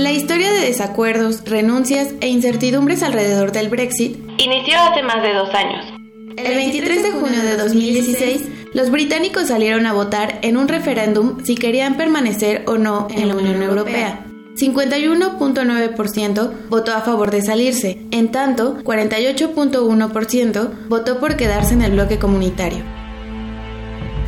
La historia de desacuerdos, renuncias e incertidumbres alrededor del Brexit inició hace más de dos años. El 23 de junio de 2016, los británicos salieron a votar en un referéndum si querían permanecer o no en la Unión Europea. 51.9% votó a favor de salirse, en tanto 48.1% votó por quedarse en el bloque comunitario.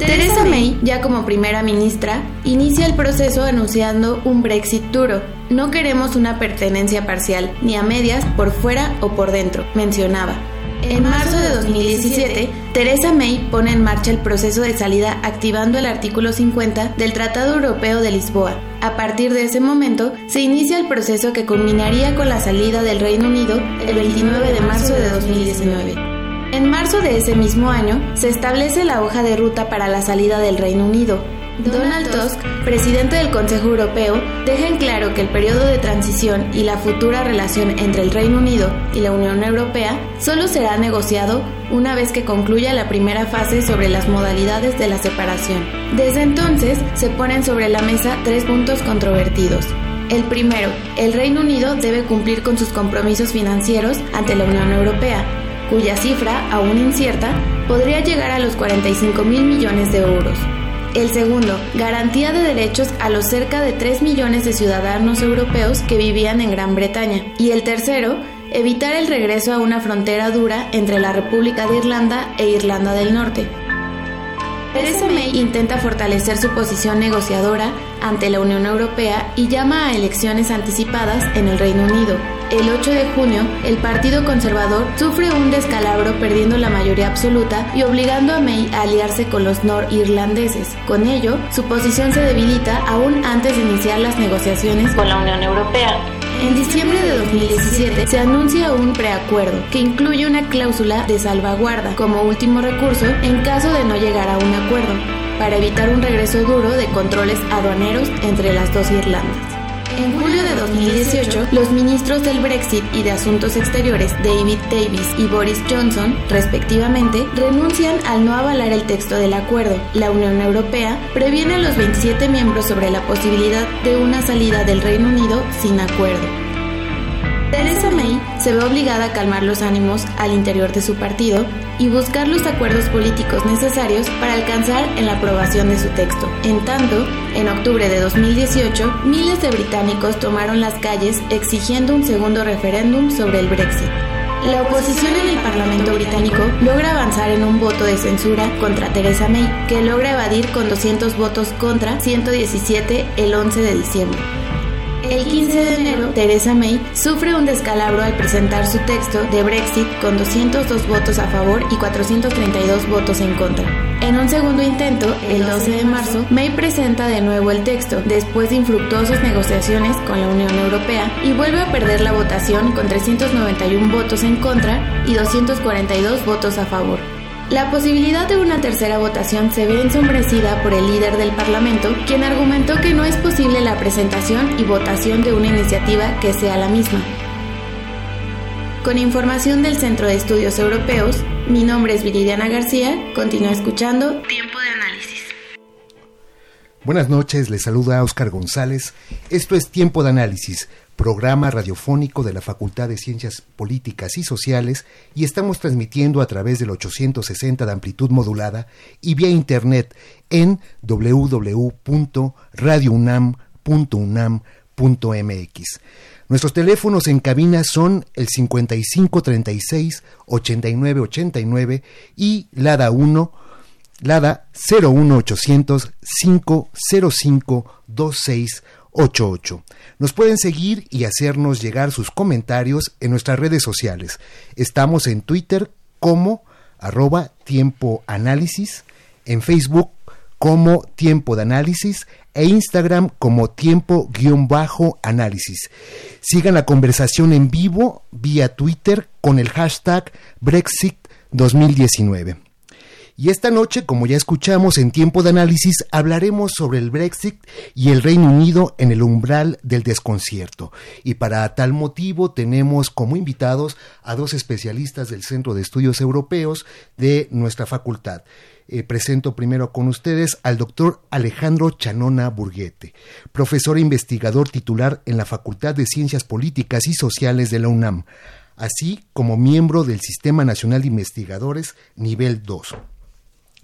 Theresa May, ya como primera ministra, inicia el proceso anunciando un Brexit duro. No queremos una pertenencia parcial, ni a medias, por fuera o por dentro, mencionaba. En marzo de 2017, Theresa May pone en marcha el proceso de salida activando el artículo 50 del Tratado Europeo de Lisboa. A partir de ese momento, se inicia el proceso que culminaría con la salida del Reino Unido el 29 de marzo de 2019. En marzo de ese mismo año, se establece la hoja de ruta para la salida del Reino Unido. Donald Tusk, presidente del Consejo Europeo, deja en claro que el periodo de transición y la futura relación entre el Reino Unido y la Unión Europea solo será negociado una vez que concluya la primera fase sobre las modalidades de la separación. Desde entonces se ponen sobre la mesa tres puntos controvertidos. El primero, el Reino Unido debe cumplir con sus compromisos financieros ante la Unión Europea, cuya cifra, aún incierta, podría llegar a los 45 mil millones de euros. El segundo, garantía de derechos a los cerca de 3 millones de ciudadanos europeos que vivían en Gran Bretaña. Y el tercero, evitar el regreso a una frontera dura entre la República de Irlanda e Irlanda del Norte. Theresa May intenta fortalecer su posición negociadora ante la Unión Europea y llama a elecciones anticipadas en el Reino Unido, el 8 de junio, el Partido Conservador sufre un descalabro perdiendo la mayoría absoluta y obligando a May a aliarse con los norirlandeses. Con ello, su posición se debilita aún antes de iniciar las negociaciones con la Unión Europea. En diciembre de 2017 se anuncia un preacuerdo que incluye una cláusula de salvaguarda como último recurso en caso de no llegar a un acuerdo, para evitar un regreso duro de controles aduaneros entre las dos Irlandas. En julio de 2018, los ministros del Brexit y de Asuntos Exteriores David Davis y Boris Johnson, respectivamente, renuncian al no avalar el texto del acuerdo. La Unión Europea previene a los 27 miembros sobre la posibilidad de una salida del Reino Unido sin acuerdo. Se ve obligada a calmar los ánimos al interior de su partido y buscar los acuerdos políticos necesarios para alcanzar en la aprobación de su texto. En tanto, en octubre de 2018, miles de británicos tomaron las calles exigiendo un segundo referéndum sobre el Brexit. La oposición en el Parlamento británico logra avanzar en un voto de censura contra Theresa May, que logra evadir con 200 votos contra 117 el 11 de diciembre. El 15 de enero, Theresa May sufre un descalabro al presentar su texto de Brexit con 202 votos a favor y 432 votos en contra. En un segundo intento, el 12 de marzo, May presenta de nuevo el texto, después de infructuosas negociaciones con la Unión Europea, y vuelve a perder la votación con 391 votos en contra y 242 votos a favor. La posibilidad de una tercera votación se ve ensombrecida por el líder del Parlamento, quien argumentó que no es posible la presentación y votación de una iniciativa que sea la misma. Con información del Centro de Estudios Europeos, mi nombre es Viridiana García, continúa escuchando Tiempo de Análisis. Buenas noches, les saluda Oscar González. Esto es Tiempo de Análisis, programa radiofónico de la Facultad de Ciencias Políticas y Sociales y estamos transmitiendo a través del 860 de amplitud modulada y vía internet en www.radiounam.unam.mx. Nuestros teléfonos en cabina son el 5536-8989 y LADA 1, LADA 01800 505 2688. Nos pueden seguir y hacernos llegar sus comentarios en nuestras redes sociales. Estamos en Twitter como arroba tiempo análisis, en Facebook como tiempo de análisis e Instagram como tiempo-análisis. Sigan la conversación en vivo vía Twitter con el hashtag Brexit 2019. Y esta noche, como ya escuchamos en tiempo de análisis, hablaremos sobre el Brexit y el Reino Unido en el umbral del desconcierto. Y para tal motivo tenemos como invitados a dos especialistas del Centro de Estudios Europeos de nuestra facultad. Eh, presento primero con ustedes al doctor Alejandro Chanona Burguete, profesor e investigador titular en la Facultad de Ciencias Políticas y Sociales de la UNAM, así como miembro del Sistema Nacional de Investigadores Nivel 2.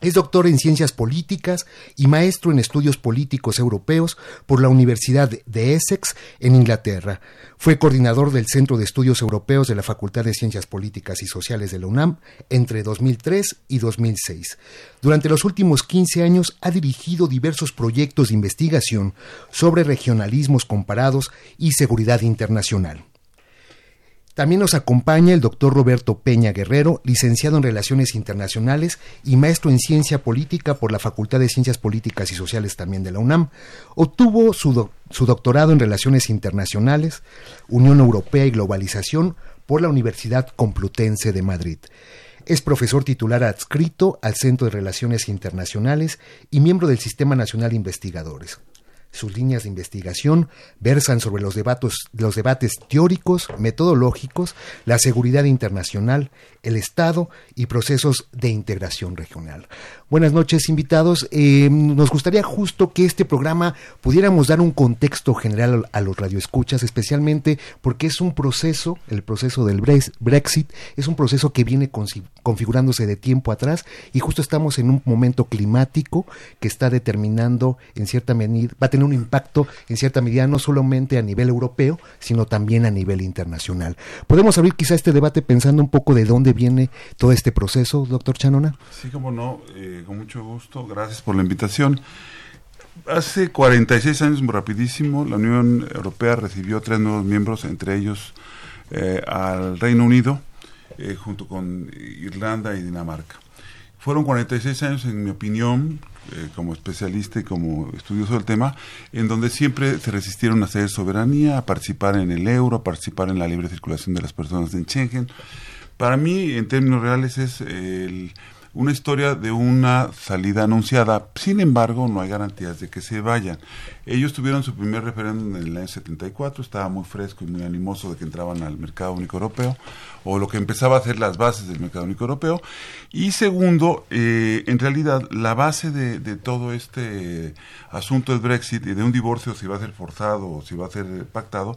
Es doctor en Ciencias Políticas y maestro en Estudios Políticos Europeos por la Universidad de Essex en Inglaterra. Fue coordinador del Centro de Estudios Europeos de la Facultad de Ciencias Políticas y Sociales de la UNAM entre 2003 y 2006. Durante los últimos 15 años ha dirigido diversos proyectos de investigación sobre regionalismos comparados y seguridad internacional. También nos acompaña el doctor Roberto Peña Guerrero, licenciado en Relaciones Internacionales y maestro en Ciencia Política por la Facultad de Ciencias Políticas y Sociales también de la UNAM. Obtuvo su, doctorado en Relaciones Internacionales, Unión Europea y Globalización por la Universidad Complutense de Madrid. Es profesor titular adscrito al Centro de Relaciones Internacionales y miembro del Sistema Nacional de Investigadores. Sus líneas de investigación versan sobre los debates, los debates teóricos, metodológicos, la seguridad internacional, el Estado y procesos de integración regional. Buenas noches, invitados. Eh, nos gustaría justo que este programa pudiéramos dar un contexto general a los radioescuchas, especialmente porque es un proceso, el proceso del Brexit, es un proceso que viene configurándose de tiempo atrás y justo estamos en un momento climático que está determinando en cierta medida, va a tener un impacto en cierta medida no solamente a nivel europeo, sino también a nivel internacional. Podemos abrir quizá este debate pensando un poco de dónde viene todo este proceso, doctor Chanona. Sí, como no. Eh, con mucho gusto. Gracias por la invitación. Hace 46 años, muy rapidísimo, la Unión Europea recibió tres nuevos miembros, entre ellos eh, al Reino Unido, eh, junto con Irlanda y Dinamarca. Fueron 46 años, en mi opinión, eh, como especialista y como estudioso del tema, en donde siempre se resistieron a ceder soberanía, a participar en el euro, a participar en la libre circulación de las personas en Schengen. Para mí, en términos reales, es el una historia de una salida anunciada. Sin embargo, no hay garantías de que se vayan. Ellos tuvieron su primer referéndum en el año 74, estaba muy fresco y muy animoso de que entraban al mercado único europeo, o lo que empezaba a hacer las bases del mercado único europeo. Y segundo, eh, en realidad, la base de, todo este asunto del Brexit y de un divorcio, si va a ser forzado o si va a ser pactado,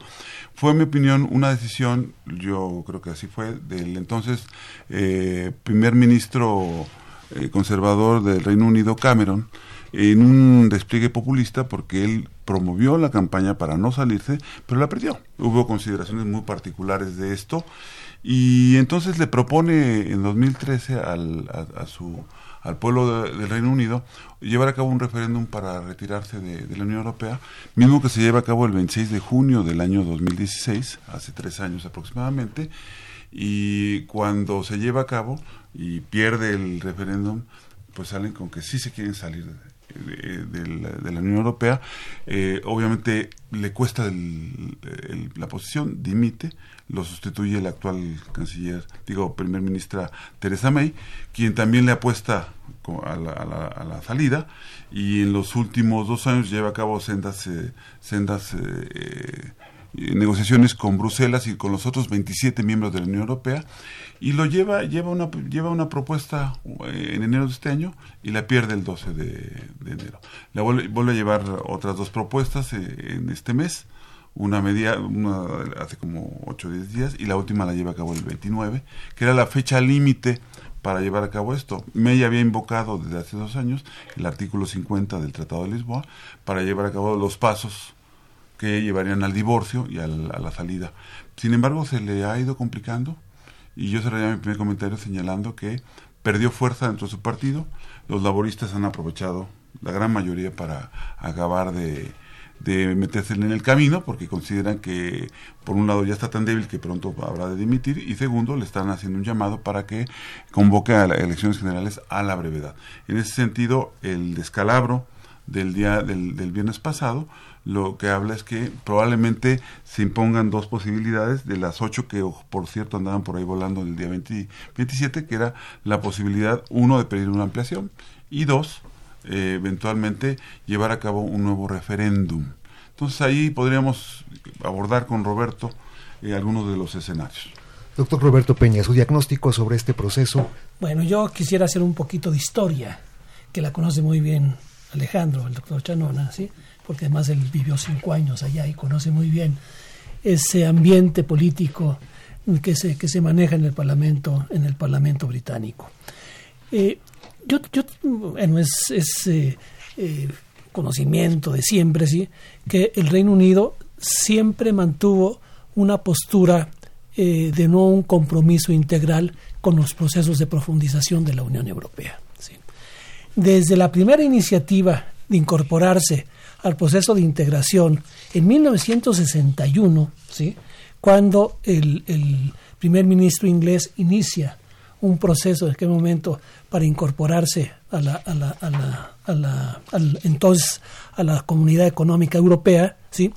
fue, en mi opinión, una decisión, yo creo que así fue, del entonces eh, primer ministro eh, conservador del Reino Unido, Cameron, en un despliegue populista porque él promovió la campaña para no salirse, pero la perdió. Hubo consideraciones muy particulares de esto y entonces le propone en 2013 al, a, su, al pueblo del Reino Unido llevar a cabo un referéndum para retirarse de, de, la Unión Europea, mismo que se lleva a cabo el 26 de junio del año 2016, hace tres años aproximadamente, y cuando se lleva a cabo y pierde el referéndum, pues salen con que sí se quieren salir de, de, la, Unión Europea, eh, obviamente le cuesta la posición, dimite, lo sustituye el actual canciller, digo, primer ministra Teresa May, quien también le apuesta a la, a la, salida y en los últimos dos años lleva a cabo sendas, eh, sendas eh, negociaciones con Bruselas y con los otros 27 miembros de la Unión Europea y lo lleva lleva una lleva una propuesta eh, en enero de este año y la pierde el 12 de, enero. La vuelve, a llevar otras dos propuestas eh, en este mes, una media una hace como 8 o 10 días y la última la lleva a cabo el 29, que era la fecha límite para llevar a cabo esto. May había invocado desde hace dos años el artículo 50 del Tratado de Lisboa para llevar a cabo los pasos que llevarían al divorcio y a la salida. Sin embargo, se le ha ido complicando y yo cerraría mi primer comentario señalando que perdió fuerza dentro de su partido. Los laboristas han aprovechado la gran mayoría para acabar de, de meterse en el camino porque consideran que por un lado ya está tan débil que pronto habrá de dimitir y segundo le están haciendo un llamado para que convoque a las elecciones generales a la brevedad. En ese sentido, el descalabro del día del, del viernes pasado lo que habla es que probablemente se impongan dos posibilidades de las ocho que por cierto andaban por ahí volando el día 27 que era la posibilidad uno de pedir una ampliación y dos eh, eventualmente llevar a cabo un nuevo referéndum. Entonces ahí podríamos abordar con Roberto eh, algunos de los escenarios. Doctor Roberto Peña, su diagnóstico sobre este proceso. Bueno, yo quisiera hacer un poquito de historia, que la conoce muy bien Alejandro, el doctor Chanona, ¿sí? Porque además él vivió cinco años allá y conoce muy bien ese ambiente político que se, que se maneja en el Parlamento, en el Parlamento británico. Eh, yo, yo, bueno, es, es eh, eh, conocimiento de siempre, ¿sí? que el Reino Unido siempre mantuvo una postura de no un compromiso integral con los procesos de profundización de la Unión Europea. Desde la primera iniciativa de incorporarse al proceso de integración en 1961, ¿sí? cuando el, primer ministro inglés inicia un proceso en aquel momento para incorporarse a la, a la, a la, a la entonces a la comunidad económica europea, ¿sí?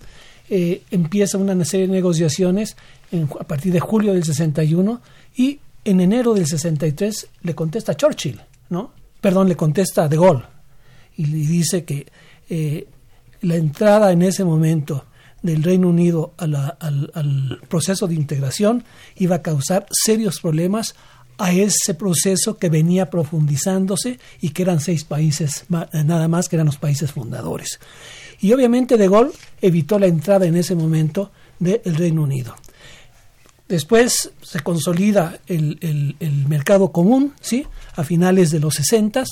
Eh, empieza una serie de negociaciones a partir de julio del 61 y en enero del 63 le contesta Churchill, ¿no? Perdón, le contesta De Gaulle y le dice que eh, la entrada en ese momento del Reino Unido al, proceso de integración iba a causar serios problemas a ese proceso que venía profundizándose y que eran seis países nada más que eran los países fundadores. Y obviamente De Gaulle evitó la entrada en ese momento del Reino Unido. Después se consolida el, el, mercado común, ¿sí? A finales de los 60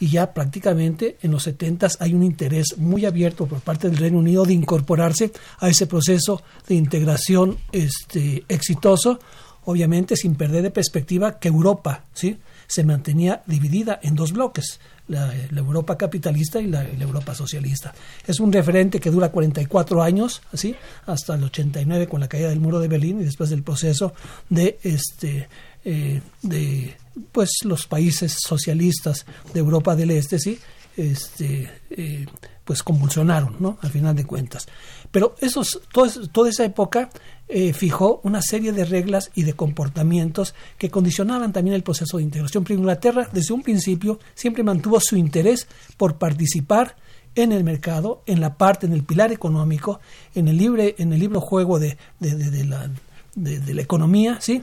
y ya prácticamente en los 70 hay un interés muy abierto por parte del Reino Unido de incorporarse a ese proceso de integración este, exitoso, obviamente sin perder de perspectiva que Europa ¿sí? se mantenía dividida en dos bloques, la, Europa capitalista y la, Europa socialista. Es un referente que dura 44 años, así, hasta el 89 con la caída del muro de Berlín y después del proceso de este eh, de pues los países socialistas de Europa del Este, sí, este, eh, pues convulsionaron, ¿no? Al final de cuentas. Pero esos, toda esa época eh, fijó una serie de reglas y de comportamientos que condicionaban también el proceso de integración. Pero Inglaterra, desde un principio, siempre mantuvo su interés por participar en el mercado, en la parte, en el pilar económico, en el libre, en el libre juego de, de, la, de la economía, ¿sí?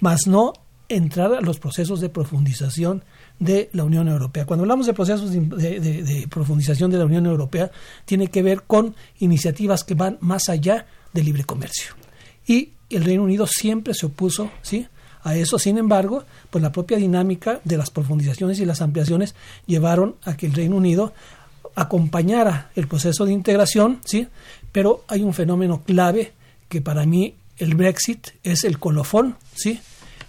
Más no entrar a los procesos de profundización de la Unión Europea. Cuando hablamos de procesos de, profundización de la Unión Europea, tiene que ver con iniciativas que van más allá del libre comercio. Y el Reino Unido siempre se opuso ¿sí? a eso. Sin embargo, pues la propia dinámica de las profundizaciones y las ampliaciones llevaron a que el Reino Unido acompañara el proceso de integración, ¿sí? pero hay un fenómeno clave que para mí el Brexit es el colofón ¿sí?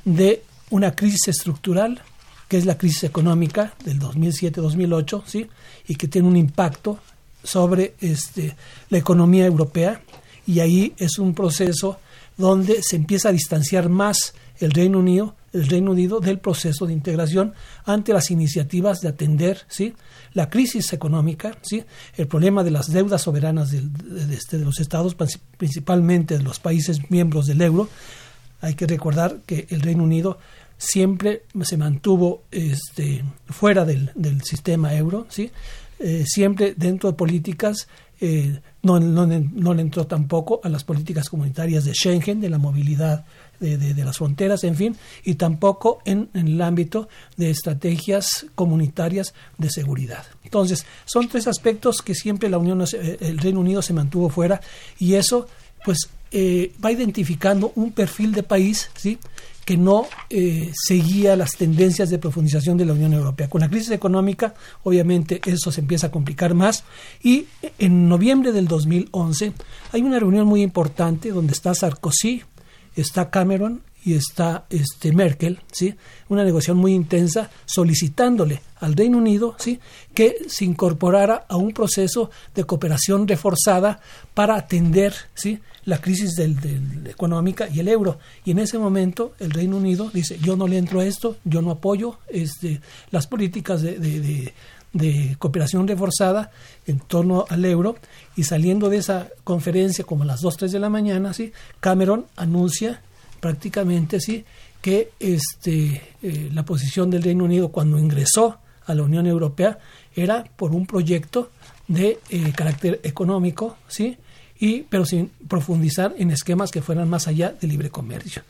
de una crisis estructural, que es la crisis económica del 2007-2008, ¿sí? y que tiene un impacto sobre este, la economía europea, y ahí es un proceso donde se empieza a distanciar más el Reino Unido, el Reino Unido del proceso de integración ante las iniciativas de atender ¿sí? la crisis económica, ¿sí? el problema de las deudas soberanas de, este, de los estados, principalmente de los países miembros del euro. Hay que recordar que el Reino Unido siempre se mantuvo este, fuera del, del sistema euro, ¿sí? Eh, siempre dentro de políticas, eh, no, no, no, le entró tampoco a las políticas comunitarias de Schengen, de la movilidad de, de, las fronteras, en fin, y tampoco en, el ámbito de estrategias comunitarias de seguridad. Entonces, son tres aspectos que siempre la Unión, eh, el Reino Unido se mantuvo fuera y eso, pues, va identificando un perfil de país, ¿sí? que no eh, seguía las tendencias de profundización de la Unión Europea. Con la crisis económica, obviamente, eso se empieza a complicar más y en noviembre del 2011 hay una reunión muy importante donde está Sarkozy, está Cameron y está este Merkel, ¿sí? Una negociación muy intensa solicitándole al Reino Unido, ¿sí? que se incorporara a un proceso de cooperación reforzada para atender, ¿sí? la crisis del, económica y el euro. Y en ese momento el Reino Unido dice, yo no le entro a esto, yo no apoyo este, las políticas de, de, de cooperación reforzada en torno al euro y saliendo de esa conferencia como a las 2, 3 de la mañana, ¿sí? Cameron anuncia prácticamente sí que este, eh, la posición del Reino Unido cuando ingresó a la Unión Europea era por un proyecto de eh, carácter económico, sí, y pero sin profundizar en esquemas que fueran más allá del libre comercio.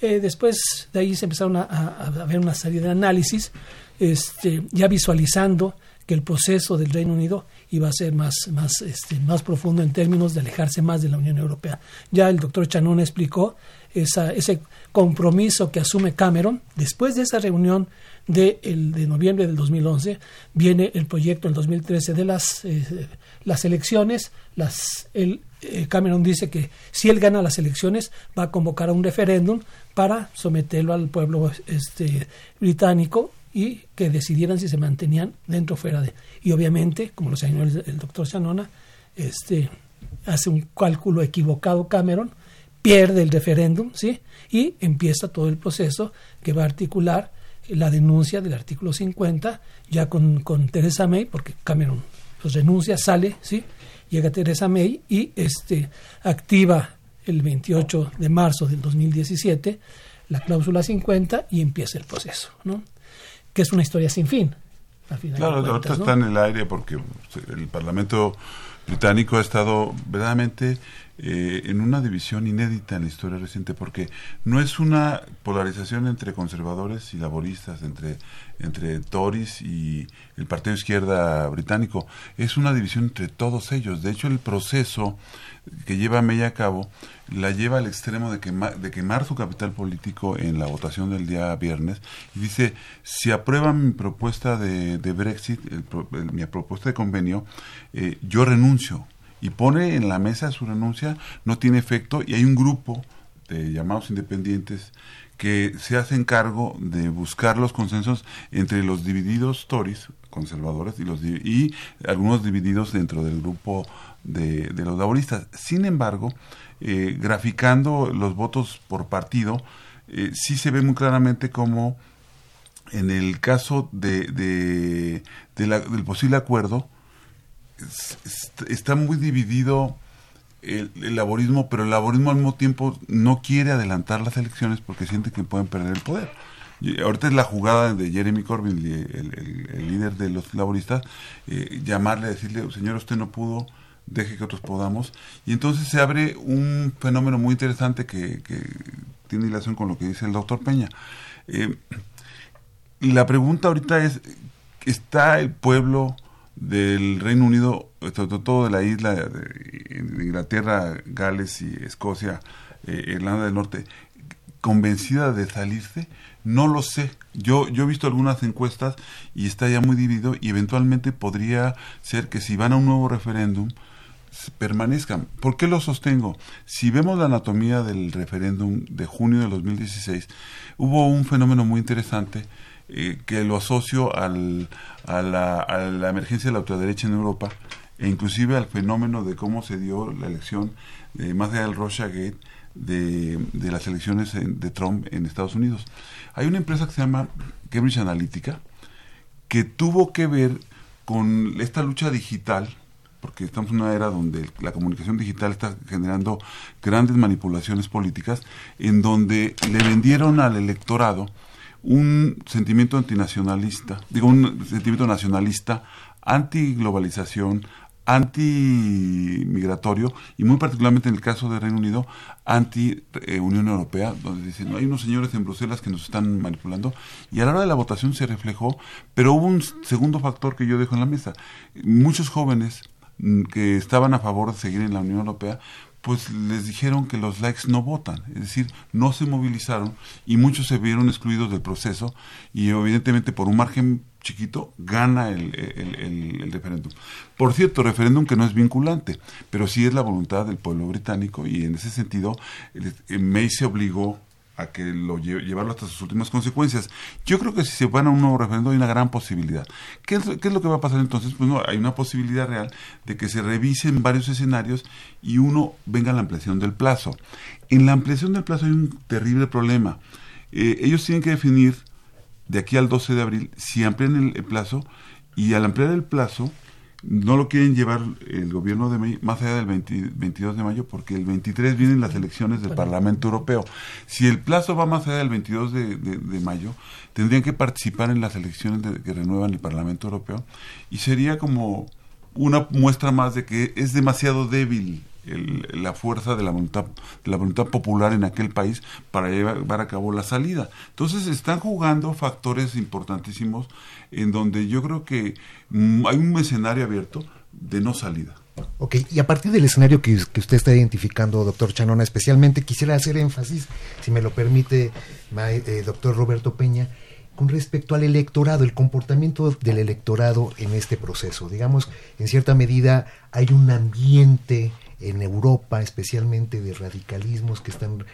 Eh, después de ahí se empezaron a, a, ver una serie de análisis, este, ya visualizando que el proceso del Reino Unido iba a ser más, más, este, más profundo en términos de alejarse más de la Unión Europea. Ya el doctor Chanón explicó ese compromiso que asume Cameron. Después de esa reunión de, el, de noviembre del 2011, viene el proyecto en 2013 de las, eh, las elecciones. Las, el, eh, Cameron dice que si él gana las elecciones va a convocar a un referéndum para someterlo al pueblo este, británico y que decidieran si se mantenían dentro o fuera de. Y obviamente, como lo señaló el, doctor Shanona, este, hace un cálculo equivocado Cameron pierde el referéndum, ¿sí? Y empieza todo el proceso que va a articular la denuncia del artículo 50, ya con, con Teresa May, porque Cameron pues, renuncia, sale, ¿sí? Llega Teresa May y este, activa el 28 de marzo del 2017 la cláusula 50 y empieza el proceso, ¿no? Que es una historia sin fin. claro, ahorita está en el aire porque el Parlamento británico ha estado verdaderamente eh, en una división inédita en la historia reciente, porque no es una polarización entre conservadores y laboristas, entre, entre Tories y el Partido Izquierda británico, es una división entre todos ellos. De hecho, el proceso que lleva May a cabo la lleva al extremo de, quemar, de quemar su capital político en la votación del día viernes y dice, si aprueban mi propuesta de, de Brexit, mi propuesta de convenio, eh, yo renuncio y pone en la mesa su renuncia, no tiene efecto y hay un grupo de llamados independientes que se hacen cargo de buscar los consensos entre los divididos Tories, conservadores, y, los, y algunos divididos dentro del grupo de, de los laboristas. Sin embargo, eh, graficando los votos por partido, eh, sí se ve muy claramente como en el caso de, de, del posible acuerdo, está muy dividido el, laborismo, pero el laborismo al mismo tiempo no quiere adelantar las elecciones porque siente que pueden perder el poder. Ahorita es la jugada de Jeremy Corbyn, el, líder de los laboristas, eh, llamarle, decirle, señor, usted no pudo, deje que otros podamos. Y entonces se abre un fenómeno muy interesante que, tiene relación con lo que dice el doctor Peña. Eh, la pregunta ahorita es, ¿está el pueblo del Reino Unido, sobre todo de la isla de, Inglaterra, Gales y Escocia, eh, Irlanda del Norte, convencida de salirse? No lo sé. Yo, yo he visto algunas encuestas y está ya muy dividido y eventualmente podría ser que si van a un nuevo referéndum permanezcan. ¿Por qué lo sostengo? Si vemos la anatomía del referéndum de junio de 2016, hubo un fenómeno muy interesante eh, que lo asocio al, a, la, a, la, emergencia de la ultraderecha en Europa e inclusive al fenómeno de cómo se dio la elección, de, más allá del Russia Gate, de, las elecciones de Trump en Estados Unidos. Hay una empresa que se llama Cambridge Analytica que tuvo que ver con esta lucha digital, porque estamos en una era donde la comunicación digital está generando grandes manipulaciones políticas, en donde le vendieron al electorado un sentimiento antinacionalista, digo, un sentimiento nacionalista, anti-globalización, anti-migratorio y muy particularmente en el caso de Reino Unido, anti-Unión Europea, donde dicen, no, hay unos señores en Bruselas que nos están manipulando y a la hora de la votación se reflejó, pero hubo un segundo factor que yo dejo en la mesa. Muchos jóvenes mm, que estaban a favor de seguir en la Unión Europea, pues les dijeron que los likes no votan, es decir, no se movilizaron y muchos se vieron excluidos del proceso y evidentemente por un margen chiquito gana el, referéndum. Por cierto, referéndum que no es vinculante, pero sí es la voluntad del pueblo británico y en ese sentido May se obligó a que lo llevarlo hasta sus últimas consecuencias. Yo creo que si se van a un nuevo referéndum hay una gran posibilidad. ¿Qué es, ¿Qué es, lo que va a pasar entonces? Pues no, hay una posibilidad real de que se revisen varios escenarios y uno venga a la ampliación del plazo. En la ampliación del plazo hay un terrible problema. Eh, ellos tienen que definir de aquí al 12 de abril si amplían el plazo y al ampliar el plazo no lo quieren llevar el gobierno de más allá del 22 de mayo porque el 23 vienen las elecciones del Parlamento Europeo. Si el plazo va más allá del 22 de, mayo, tendrían que participar en las elecciones que renuevan el Parlamento Europeo y sería como una muestra más de que es demasiado débil la fuerza de la voluntad de la voluntad popular en aquel país para llevar a cabo la salida. Entonces están jugando factores importantísimos en donde yo creo que mm, hay un escenario abierto de no salida. Ok, y a partir del escenario que, usted está identificando, doctor Chanona, especialmente quisiera hacer énfasis, si me lo permite, eh, doctor Roberto Peña, con respecto al electorado, el comportamiento del electorado en este proceso. Digamos, en cierta medida hay un ambiente en Europa, especialmente de radicalismos que están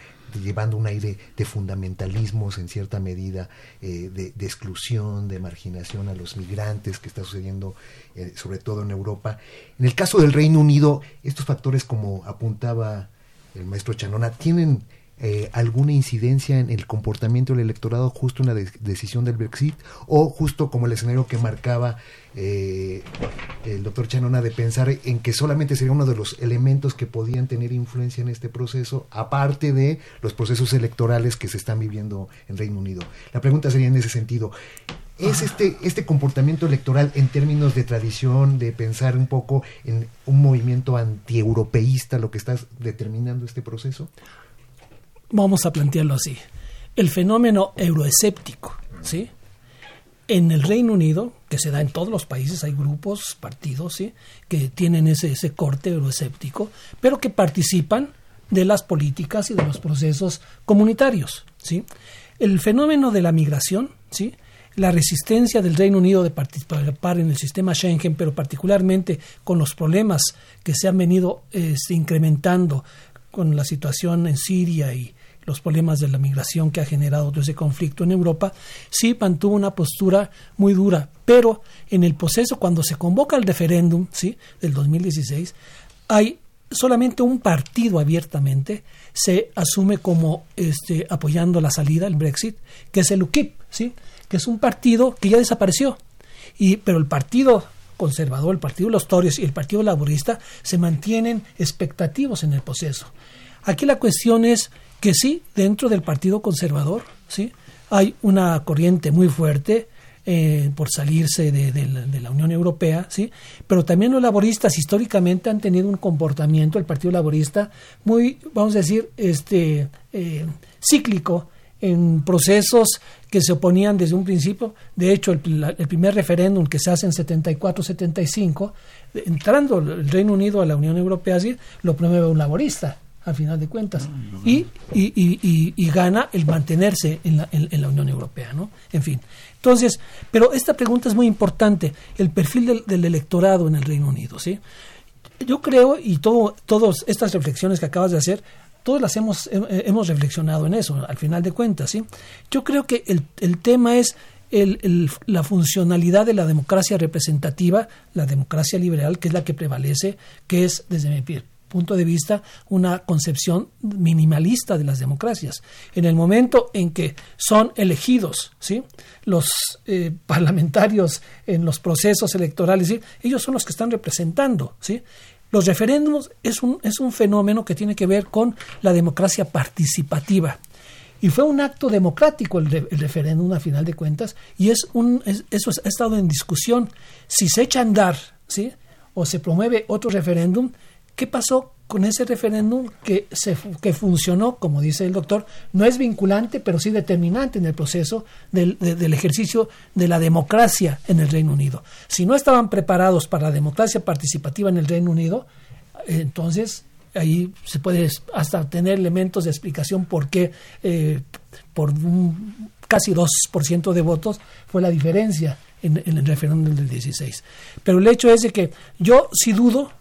llevando un aire de fundamentalismos en cierta medida, eh, de, exclusión, de marginación a los migrantes que está sucediendo eh, sobre todo en Europa. En el caso del Reino Unido, estos factores, como apuntaba el maestro Chanona, tienen eh, alguna incidencia en el comportamiento del electorado justo en la decisión del Brexit o justo como el escenario que marcaba eh, el doctor Chanona de pensar en que solamente sería uno de los elementos que podían tener influencia en este proceso, aparte de los procesos electorales que se están viviendo en Reino Unido. La pregunta sería en ese sentido. ¿Es este, este comportamiento electoral en términos de tradición, de pensar un poco en un movimiento antieuropeísta lo que está determinando este proceso? Vamos a plantearlo así, el fenómeno euroescéptico, ¿sí? En el Reino Unido, que se da en todos los países, hay grupos, partidos, ¿sí? que tienen ese, ese corte euroescéptico, pero que participan de las políticas y de los procesos comunitarios, ¿sí? El fenómeno de la migración, ¿sí? la resistencia del Reino Unido de participar en el sistema Schengen, pero particularmente con los problemas que se han venido este, incrementando con la situación en Siria y los problemas de la migración que ha generado todo ese conflicto en Europa, sí mantuvo una postura muy dura, pero en el proceso, cuando se convoca el referéndum ¿sí? del 2016, hay solamente un partido abiertamente se asume como este, apoyando la salida, el Brexit, que es el UKIP, ¿sí? que es un partido que ya desapareció. Y, pero el partido conservador, el partido de los Tories y el partido laborista se mantienen expectativos en el proceso. Aquí la cuestión es que sí, dentro del Partido Conservador, sí, hay una corriente muy fuerte eh, por salirse de, la, Unión Europea, sí, pero también los laboristas históricamente han tenido un comportamiento, el Partido Laborista, muy, vamos a decir, este eh, cíclico en procesos que se oponían desde un principio. De hecho, el, primer referéndum que se hace en 74-75, entrando el Reino Unido a la Unión Europea, sí, lo promueve un laborista al final de cuentas, y, y, y, gana el mantenerse en la, en, la, Unión Europea, ¿no? En fin. Entonces, pero esta pregunta es muy importante, el perfil del, electorado en el Reino Unido, ¿sí? Yo creo, y todo, todas estas reflexiones que acabas de hacer, todas las hemos, hemos reflexionado en eso, al final de cuentas, ¿sí? Yo creo que el, el tema es el, el, la funcionalidad de la democracia representativa, la democracia liberal, que es la que prevalece, que es, desde mi punto de vista una concepción minimalista de las democracias. En el momento en que son elegidos ¿sí? los eh, parlamentarios en los procesos electorales, ellos son los que están representando. ¿sí? Los referéndums es un, es un fenómeno que tiene que ver con la democracia participativa. Y fue un acto democrático el, referéndum, a final de cuentas, y es un, eso ha estado en discusión. Si se echa a andar, ¿sí? o se promueve otro referéndum, ¿Qué pasó con ese referéndum que, se, que funcionó, como dice el doctor, no es vinculante, pero sí determinante en el proceso del, del, ejercicio de la democracia en el Reino Unido? Si no estaban preparados para la democracia participativa en el Reino Unido, entonces ahí se puede hasta tener elementos de explicación por qué eh, por un, casi 2% de votos fue la diferencia en, el referéndum del 16. Pero el hecho es de que yo sí dudo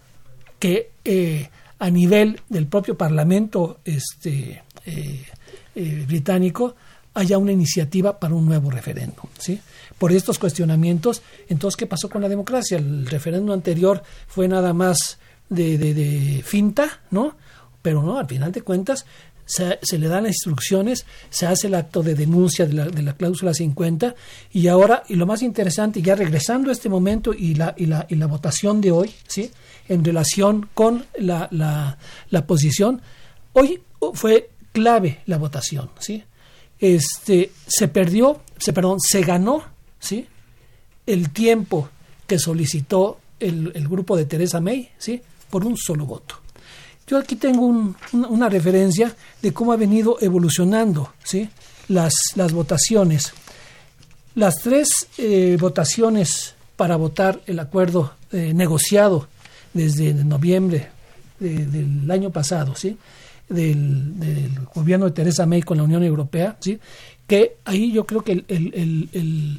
que eh, a nivel del propio Parlamento este, eh, británico haya una iniciativa para un nuevo referéndum, ¿sí? Por estos cuestionamientos, entonces, ¿qué pasó con la democracia? El referéndum anterior fue nada más de, de, finta, ¿no? Pero no, al final de cuentas, se, le dan las instrucciones, se hace el acto de denuncia de la, de la, cláusula 50 y ahora, y lo más interesante, ya regresando a este momento y la, y la, y la votación de hoy, ¿sí? En relación con la, la, la posición, hoy fue clave la votación, ¿sí? Este, se perdió, se, perdón, se ganó, ¿sí? El tiempo que solicitó el, el grupo de Teresa May, ¿sí? por un solo voto. Yo aquí tengo una, referencia de cómo ha venido evolucionando ¿sí? las, votaciones. Las tres eh, votaciones para votar el acuerdo eh, negociado desde noviembre del año pasado, ¿sí? Del, gobierno de Teresa May con la Unión Europea, ¿sí? que ahí yo creo que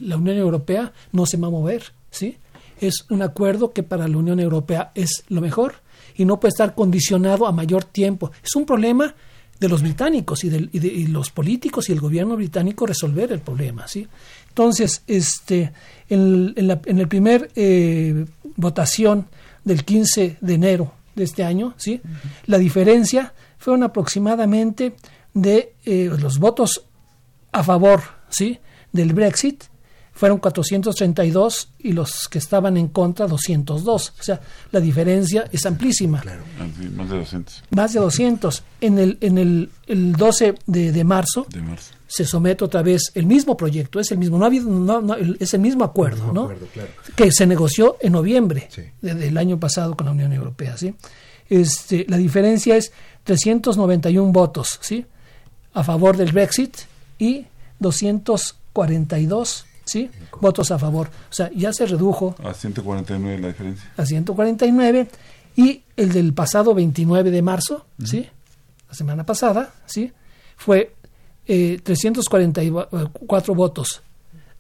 la Unión Europea no se va a mover, ¿sí? es un acuerdo que para la Unión Europea es lo mejor y no puede estar condicionado a mayor tiempo. Es un problema de los británicos y, de, los políticos y el gobierno británico resolver el problema, ¿sí? Entonces, este, en, la, en el primer eh, votación del 15 de enero de este año, ¿sí? La diferencia fueron aproximadamente de eh, los votos a favor, ¿sí? Del Brexit fueron 432 y los que estaban en contra 202. O sea, la diferencia es amplísima. Claro. Ah, más de 200. Más de 200. En el, en el, el 12 de, marzo, se somete otra vez el mismo proyecto, es el mismo, no, ha habido, no, es el mismo acuerdo, ¿no? Que se negoció en noviembre del año pasado con la Unión Europea, ¿sí? Este, la diferencia es 391 votos, ¿sí? A favor del Brexit y 242 ¿sí? Votos a favor. O sea, ya se redujo. A 149 la diferencia. A 149. Y el del pasado 29 de marzo, ¿sí? La semana pasada, ¿sí? Fue eh, 344 votos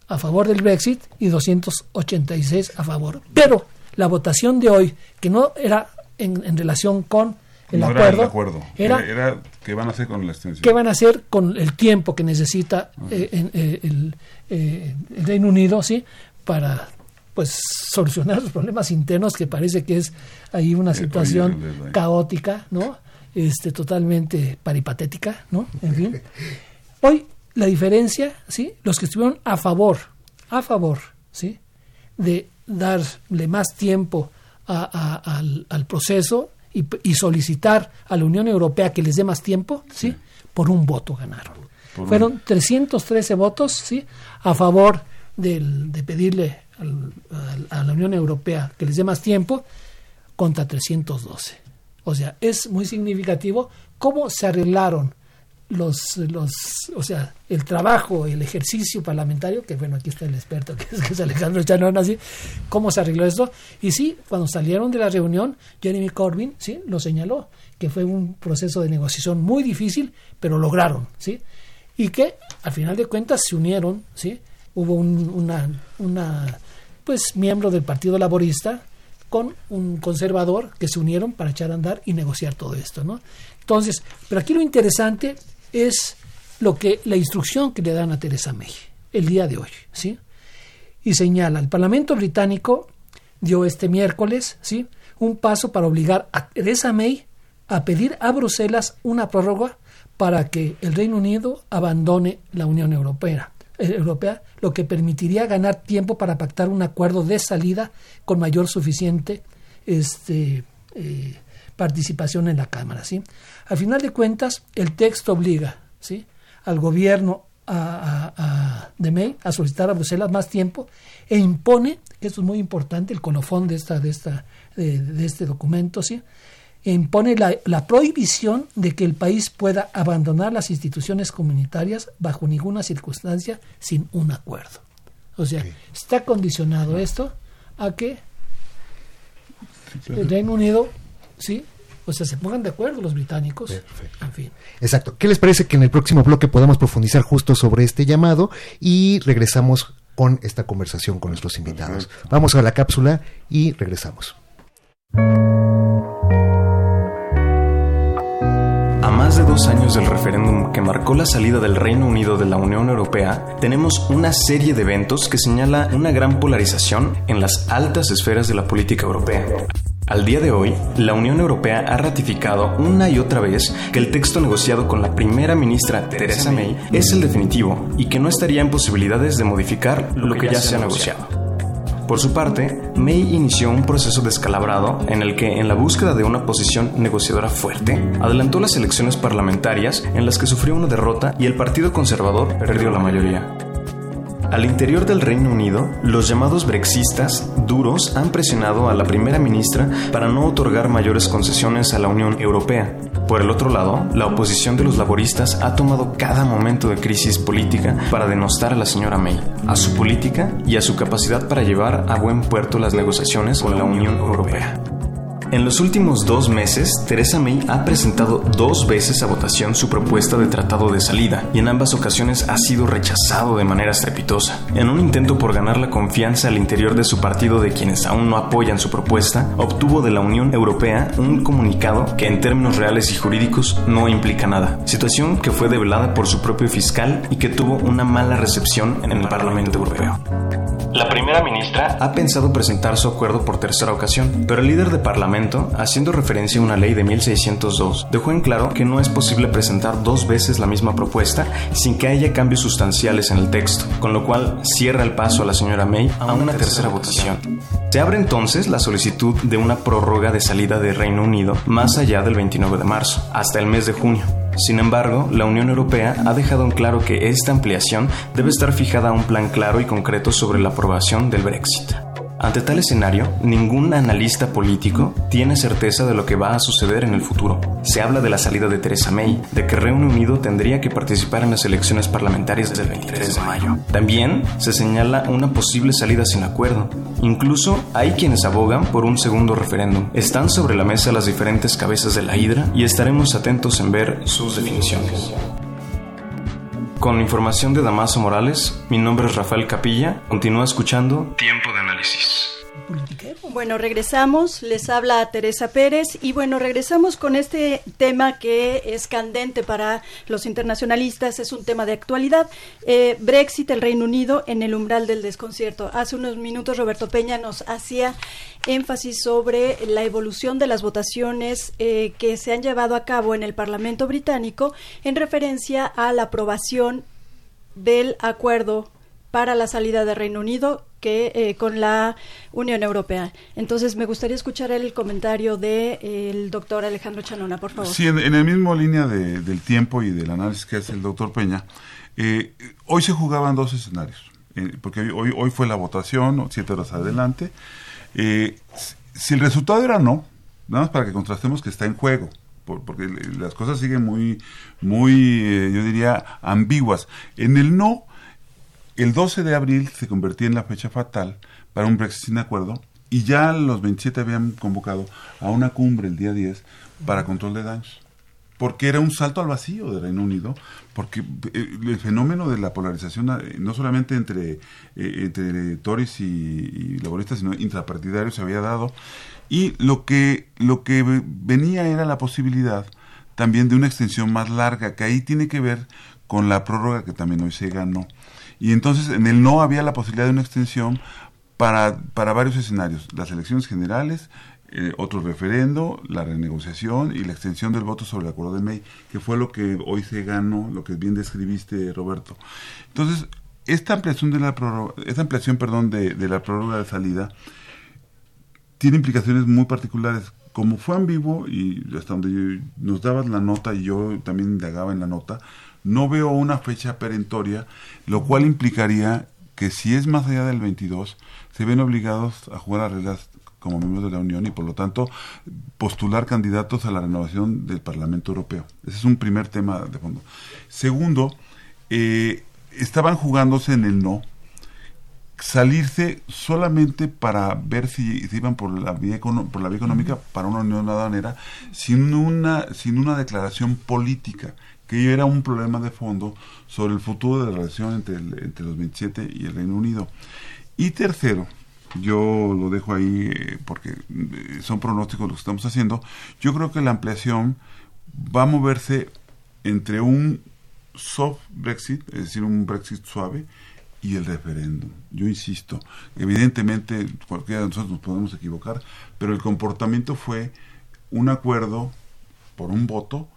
a favor del Brexit y 286 a favor. Pero la votación de hoy, que no era en relación con el no acuerdo. Era, el acuerdo. Era, qué van a hacer con la extensión. ¿Qué van a hacer con el tiempo que necesita eh, eh, el, eh, el, Reino Unido, sí, para pues solucionar los problemas internos que parece que es ahí una situación caótica, ¿no? Este totalmente paripatética, ¿no? En fin. Hoy la diferencia, ¿sí? Los que estuvieron a favor, a favor, ¿sí? De darle más tiempo al, al proceso y, solicitar a la Unión Europea que les dé más tiempo, ¿sí? Por un voto ganaron. Fueron 313 votos, ¿sí? A favor del, de pedirle a la Unión Europea que les dé más tiempo contra 312. O sea, es muy significativo cómo se arreglaron los, los, o sea, el trabajo, el ejercicio parlamentario, que bueno, aquí está el experto, que es, Alejandro Chanón, así, cómo se arregló esto. Y sí, cuando salieron de la reunión, Jeremy Corbyn, sí, lo señaló, que fue un proceso de negociación muy difícil, pero lograron, sí. Y que, al final de cuentas, se unieron, sí. Hubo una, una, pues, miembro del Partido Laborista con un conservador que se unieron para echar a andar y negociar todo esto, ¿no? Entonces, pero aquí lo interesante es lo que la instrucción que le dan a Teresa May el día de hoy, ¿sí? Y señala, el Parlamento británico dio este miércoles, ¿sí? un paso para obligar a Teresa May a pedir a Bruselas una prórroga para que el Reino Unido abandone la Unión Europea, eh, Europea, lo que permitiría ganar tiempo para pactar un acuerdo de salida con mayor suficiente este, eh, participación en la Cámara. ¿sí? Al final de cuentas, el texto obliga ¿sí? al gobierno de May a solicitar a Bruselas más tiempo e impone, esto es muy importante, el colofón de, esta, de, esta, de, este documento, ¿sí? Impone la, la, prohibición de que el país pueda abandonar las instituciones comunitarias bajo ninguna circunstancia sin un acuerdo. O sea, está condicionado esto a que el Reino Unido ¿sí? O sea, se pongan de acuerdo los británicos. En fin. Exacto. ¿Qué les parece que en el próximo bloque podamos profundizar justo sobre este llamado y regresamos con esta conversación con nuestros invitados? Vamos a la cápsula y regresamos. Más de dos años del referéndum que marcó la salida del Reino Unido de la Unión Europea, tenemos una serie de eventos que señala una gran polarización en las altas esferas de la política europea. Al día de hoy, la Unión Europea ha ratificado una y otra vez que el texto negociado con la primera ministra Theresa May es el definitivo y que no estaría en posibilidades de modificar lo que ya se ha negociado. Por su parte, May inició un proceso descalabrado en el que, en la búsqueda de una posición negociadora fuerte, adelantó las elecciones parlamentarias en las que sufrió una derrota y el Partido Conservador perdió la mayoría. Al interior del Reino Unido, los llamados brexistas duros han presionado a la primera ministra para no otorgar mayores concesiones a la Unión Europea. Por el otro lado, la oposición de los laboristas ha tomado cada momento de crisis política para denostar a la señora May, a su política y a su capacidad para llevar a buen puerto las negociaciones con la Unión Europea. En los últimos dos meses, Theresa May ha presentado dos veces a votación su propuesta de tratado de salida y en ambas ocasiones ha sido rechazado de manera estrepitosa. En un intento por ganar la confianza al interior de su partido de quienes aún no apoyan su propuesta, obtuvo de la Unión Europea un comunicado que en términos reales y jurídicos no implica nada, situación que fue develada por su propio fiscal y que tuvo una mala recepción en el Parlamento Europeo. La primera ministra ha pensado presentar su acuerdo por tercera ocasión, pero el líder de Parlamento, haciendo referencia a una ley de 1602, dejó en claro que no es posible presentar dos veces la misma propuesta sin que haya cambios sustanciales en el texto, con lo cual cierra el paso a la señora May a una tercera votación. Se abre entonces la solicitud de una prórroga de salida de Reino Unido más allá del 29 de marzo, hasta el mes de junio. Sin embargo, la Unión Europea ha dejado en claro que esta ampliación debe estar fijada a un plan claro y concreto sobre la aprobación del Brexit. Ante tal escenario, ningún analista político tiene certeza de lo que va a suceder en el futuro. Se habla de la salida de Theresa May, de que Reino Unido tendría que participar en las elecciones parlamentarias del 23 de mayo. También se señala una posible salida sin acuerdo. Incluso hay quienes abogan por un segundo referéndum. Están sobre la mesa las diferentes cabezas de la hidra y estaremos atentos en ver sus definiciones. Con información de Damaso Morales, mi nombre es Rafael Capilla. Continúa escuchando Tiempo de Análisis. Bueno, regresamos, les habla Teresa Pérez y bueno, regresamos con este tema que es candente para los internacionalistas, es un tema de actualidad. Eh, Brexit, el Reino Unido en el umbral del desconcierto. Hace unos minutos Roberto Peña nos hacía énfasis sobre la evolución de las votaciones eh, que se han llevado a cabo en el Parlamento británico en referencia a la aprobación del acuerdo para la salida de Reino Unido que eh, con la Unión Europea. Entonces, me gustaría escuchar el comentario del de, doctor Alejandro Chanona, por favor. Sí, en, en el mismo línea de, del tiempo y del análisis que hace el doctor Peña, eh, hoy se jugaban dos escenarios, eh, porque hoy, hoy fue la votación, siete horas adelante. Eh, si el resultado era no, nada más para que contrastemos que está en juego, porque las cosas siguen muy, muy, eh, yo diría, ambiguas. En el no, el 12 de abril se convertía en la fecha fatal para un Brexit sin acuerdo y ya los 27 habían convocado a una cumbre el día 10 para control de daños. Porque era un salto al vacío de Reino Unido, porque eh, el fenómeno de la polarización, eh, no solamente entre, eh, entre Tories y, y laboristas, sino intrapartidarios se había dado. Y lo que, lo que venía era la posibilidad también de una extensión más larga, que ahí tiene que ver con la prórroga que también hoy se ganó. Y entonces en el no había la posibilidad de una extensión para, para varios escenarios, las elecciones generales, eh, otro referendo, la renegociación y la extensión del voto sobre el acuerdo de May, que fue lo que hoy se ganó, lo que bien describiste, Roberto. Entonces, esta ampliación de la prórroga, esta ampliación, perdón, de, de la prórroga de salida tiene implicaciones muy particulares. Como fue vivo y hasta donde nos dabas la nota y yo también indagaba en la nota, no veo una fecha perentoria, lo cual implicaría que si es más allá del 22, se ven obligados a jugar a reglas como miembros de la Unión y por lo tanto postular candidatos a la renovación del Parlamento Europeo. Ese es un primer tema de fondo. Segundo, eh, estaban jugándose en el no salirse solamente para ver si, iban por la vía por la vía económica para una unión aduanera sin una sin una declaración política que era un problema de fondo sobre el futuro de la relación entre, entre los 27 y el Reino Unido. Y tercero, yo lo dejo ahí eh, porque eh, son pronósticos los que estamos haciendo, yo creo que la ampliación va a moverse entre un soft Brexit, es decir, un Brexit suave, y el referéndum. Yo insisto, evidentemente cualquiera de nosotros nos podemos equivocar, pero el comportamiento fue un acuerdo por un voto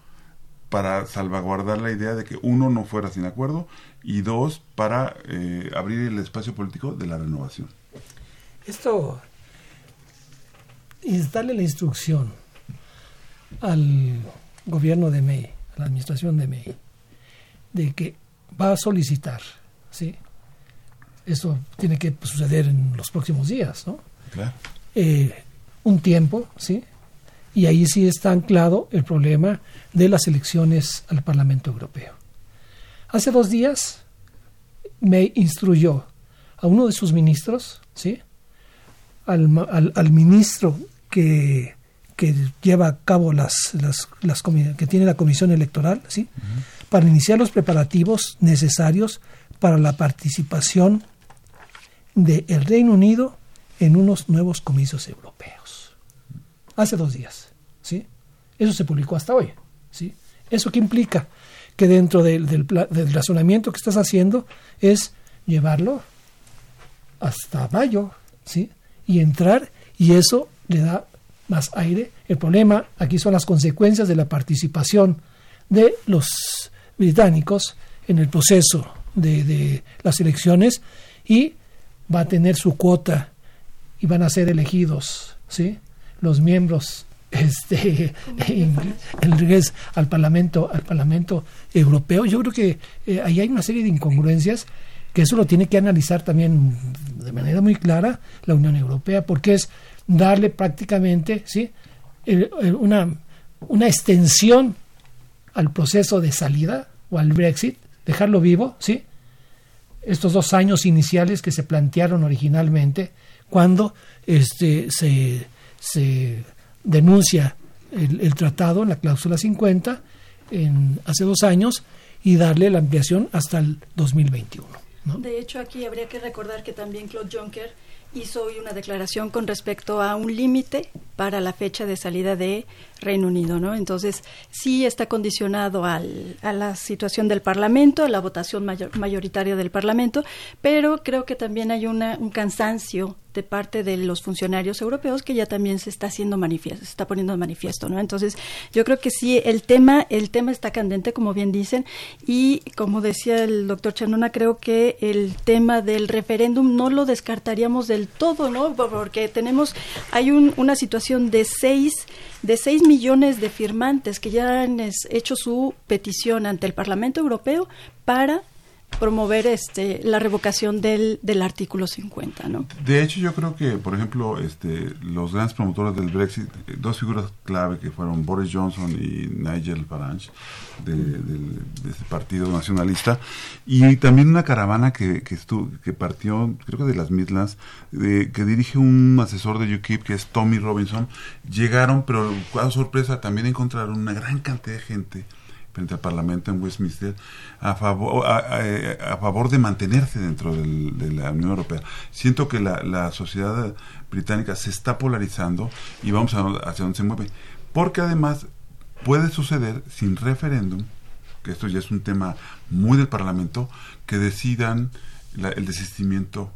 para salvaguardar la idea de que uno no fuera sin acuerdo y dos para eh, abrir el espacio político de la renovación. Esto es darle la instrucción al gobierno de May, a la administración de May, de que va a solicitar, ¿sí? Esto tiene que suceder en los próximos días, ¿no? Claro. Eh, un tiempo, ¿sí? Y ahí sí está anclado el problema de las elecciones al Parlamento Europeo. Hace dos días me instruyó a uno de sus ministros, ¿sí? Al, al, ministro que, que, lleva a cabo las, las, las que tiene la comisión electoral, ¿sí? para iniciar los preparativos necesarios para la participación del Reino Unido en unos nuevos comicios europeos. Hace dos días. ¿sí? Eso se publicó hasta hoy. ¿sí? ¿Eso qué implica? Que dentro del, del, del razonamiento que estás haciendo es llevarlo hasta mayo, ¿sí? Y entrar y eso le da más aire. El problema aquí son las consecuencias de la participación de los británicos en el proceso de, las elecciones y va a tener su cuota y van a ser elegidos ¿sí? los miembros este al parlamento al parlamento europeo yo creo que eh, ahí hay una serie de incongruencias que eso lo tiene que analizar también de manera muy clara la Unión Europea, porque es darle prácticamente ¿sí? una, una extensión al proceso de salida o al Brexit, dejarlo vivo, ¿sí? estos dos años iniciales que se plantearon originalmente cuando este, se, se denuncia el, el, tratado la cláusula 50 en, hace dos años y darle la ampliación hasta el 2021. De hecho, aquí habría que recordar que también Claude Juncker hizo hoy una declaración con respecto a un límite para la fecha de salida de Reino Unido, ¿no? Entonces, sí está condicionado al, a la situación del Parlamento, a la votación mayoritaria del Parlamento, pero creo que también hay una, un cansancio de parte de los funcionarios europeos que ya también se está haciendo manifiesto, se está poniendo de manifiesto, ¿no? Entonces, yo creo que sí, el tema, el tema está candente, como bien dicen, y como decía el doctor Chanona, creo que el tema del referéndum no lo descartaríamos del todo, ¿no? Porque tenemos, hay un, una situación de seis, de seis millones de firmantes que ya han hecho su petición ante el Parlamento Europeo para promover este la revocación del, del artículo 50, ¿no? De hecho, yo creo que, por ejemplo, este los grandes promotores del Brexit, eh, dos figuras clave que fueron Boris Johnson y Nigel Farage, de, ese partido nacionalista, y también una caravana que, que, que partió, creo que de las Midlands, de, que dirige un asesor de UKIP, que es Tommy Robinson, llegaron, pero a sorpresa también encontraron una gran cantidad de gente frente al Parlamento en Westminster a favor, a, favor de mantenerse dentro de la Unión Europea. Siento que la, sociedad británica se está polarizando y vamos a, hacia dónde se mueve. Porque además puede suceder sin referéndum, que esto ya es un tema muy del Parlamento, que decidan el desistimiento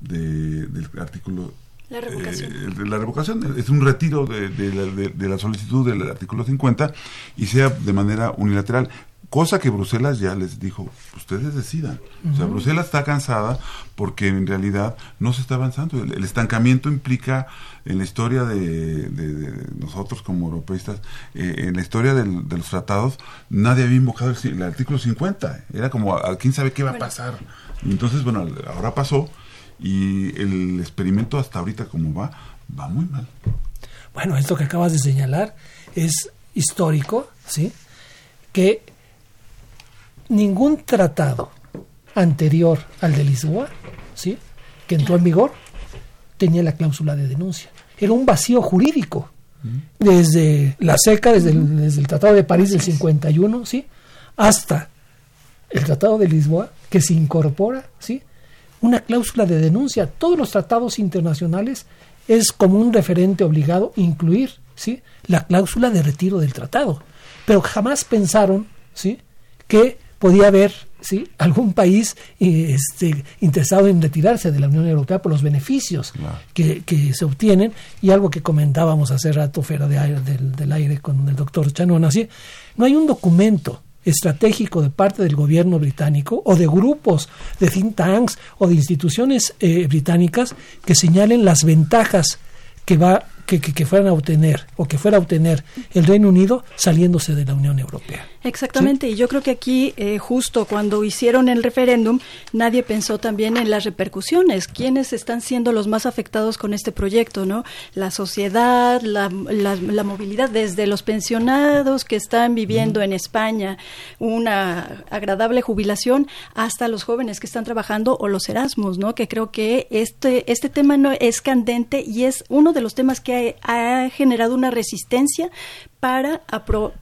del artículo la revocación. Eh, la revocación es un retiro de, de, la, solicitud del artículo 50 y sea de manera unilateral. Cosa que Bruselas ya les dijo, ustedes decidan. O sea, Bruselas está cansada porque en realidad no se está avanzando. El, estancamiento implica en la historia de, nosotros como europeístas, eh, en la historia de los tratados, nadie había invocado el, artículo 50. Era como, ¿quién sabe qué va a pasar? entonces, bueno, ahora pasó y el experimento hasta ahorita como va, va muy mal. Bueno, esto que acabas de señalar es histórico, ¿sí? Que ningún tratado anterior al de Lisboa ¿sí? que entró en vigor, tenía la cláusula de denuncia. Era un vacío jurídico. Desde la SECA, desde el, desde el Tratado de París del 51, ¿sí? hasta el Tratado de Lisboa, que se incorpora ¿sí? Una cláusula de denuncia. Todos los tratados internacionales es como un referente obligado incluir ¿sí? la cláusula de retiro del tratado. Pero jamás pensaron ¿sí? que podía haber ¿sí? algún país eh, este, interesado en retirarse de la Unión Europea por los beneficios que, que, se obtienen y algo que comentábamos hace rato fuera de aire, del, del, aire con el doctor Chanón, así no hay un documento estratégico de parte del gobierno británico o de grupos de think tanks o de instituciones eh, británicas que señalen las ventajas que va que, que, que, fueran a obtener o que fuera a obtener el Reino Unido saliéndose de la Unión Europea. Exactamente, ¿Sí? y yo creo que aquí, eh, justo cuando hicieron el referéndum, nadie pensó también en las repercusiones, quiénes están siendo los más afectados con este proyecto, ¿no? La sociedad, la, la, la movilidad, desde los pensionados que están viviendo en España una agradable jubilación, hasta los jóvenes que están trabajando o los Erasmus, ¿no? Que creo que este, este tema no es candente y es uno de los temas que ha, ha generado una resistencia para,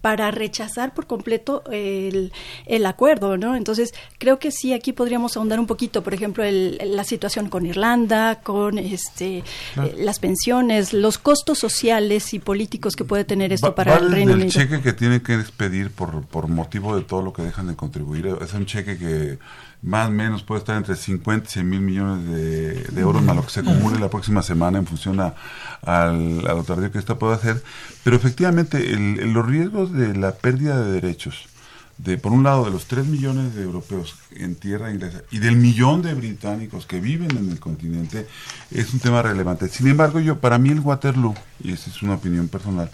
para rechazar por completo el, el, acuerdo, ¿no? Entonces, creo que sí, aquí podríamos ahondar un poquito, por ejemplo, el, la situación con Irlanda, con este, claro. eh, las pensiones, los costos sociales y políticos que puede tener esto va, para el Reino el Unido. cheque que tiene que despedir por, por motivo de todo lo que dejan de contribuir, es un cheque que más o menos puede estar entre 50 y 100 mil millones de, de euros, más lo que se acumule la próxima semana en función a, a, a lo tardío que esto puede hacer. Pero efectivamente, el, los riesgos de la pérdida de derechos, de por un lado de los 3 millones de europeos en tierra inglesa y del millón de británicos que viven en el continente, es un tema relevante. Sin embargo, yo para mí el Waterloo, y esa es una opinión personal,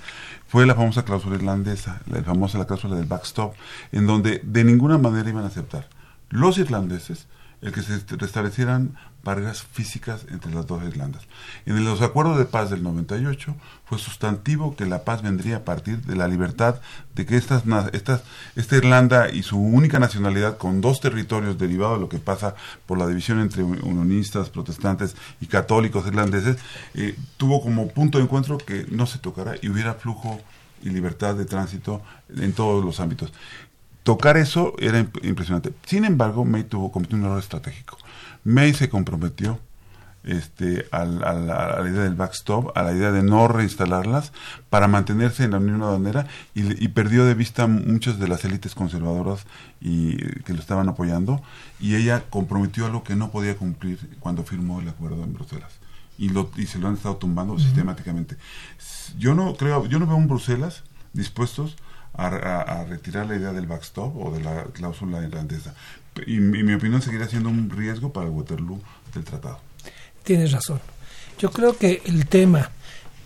fue la famosa cláusula irlandesa, la famosa la cláusula del backstop, en donde de ninguna manera iban a aceptar los irlandeses el que se restablecieran barreras físicas entre las dos Irlandas. En los acuerdos de paz del 98 fue sustantivo que la paz vendría a partir de la libertad de que estas, estas, esta Irlanda y su única nacionalidad con dos territorios derivados de lo que pasa por la división entre unionistas, protestantes y católicos irlandeses, eh, tuvo como punto de encuentro que no se tocara y hubiera flujo y libertad de tránsito en todos los ámbitos tocar eso era imp impresionante. Sin embargo, May tuvo cometió un error estratégico. May se comprometió este, a, a, la, a, la, idea del backstop, a la idea de no reinstalarlas para mantenerse en la Unión Aduanera y, y perdió de vista muchas de las élites conservadoras y, que lo estaban apoyando y ella comprometió algo que no podía cumplir cuando firmó el acuerdo en Bruselas. Y, lo, y se lo han estado tumbando uh -huh. sistemáticamente. Yo no creo, yo no veo en Bruselas dispuestos a, a, a, retirar la idea del backstop o de la cláusula irlandesa. Y, y, mi opinión seguirá siendo un riesgo para el Waterloo del tratado. Tienes razón. Yo creo que el tema,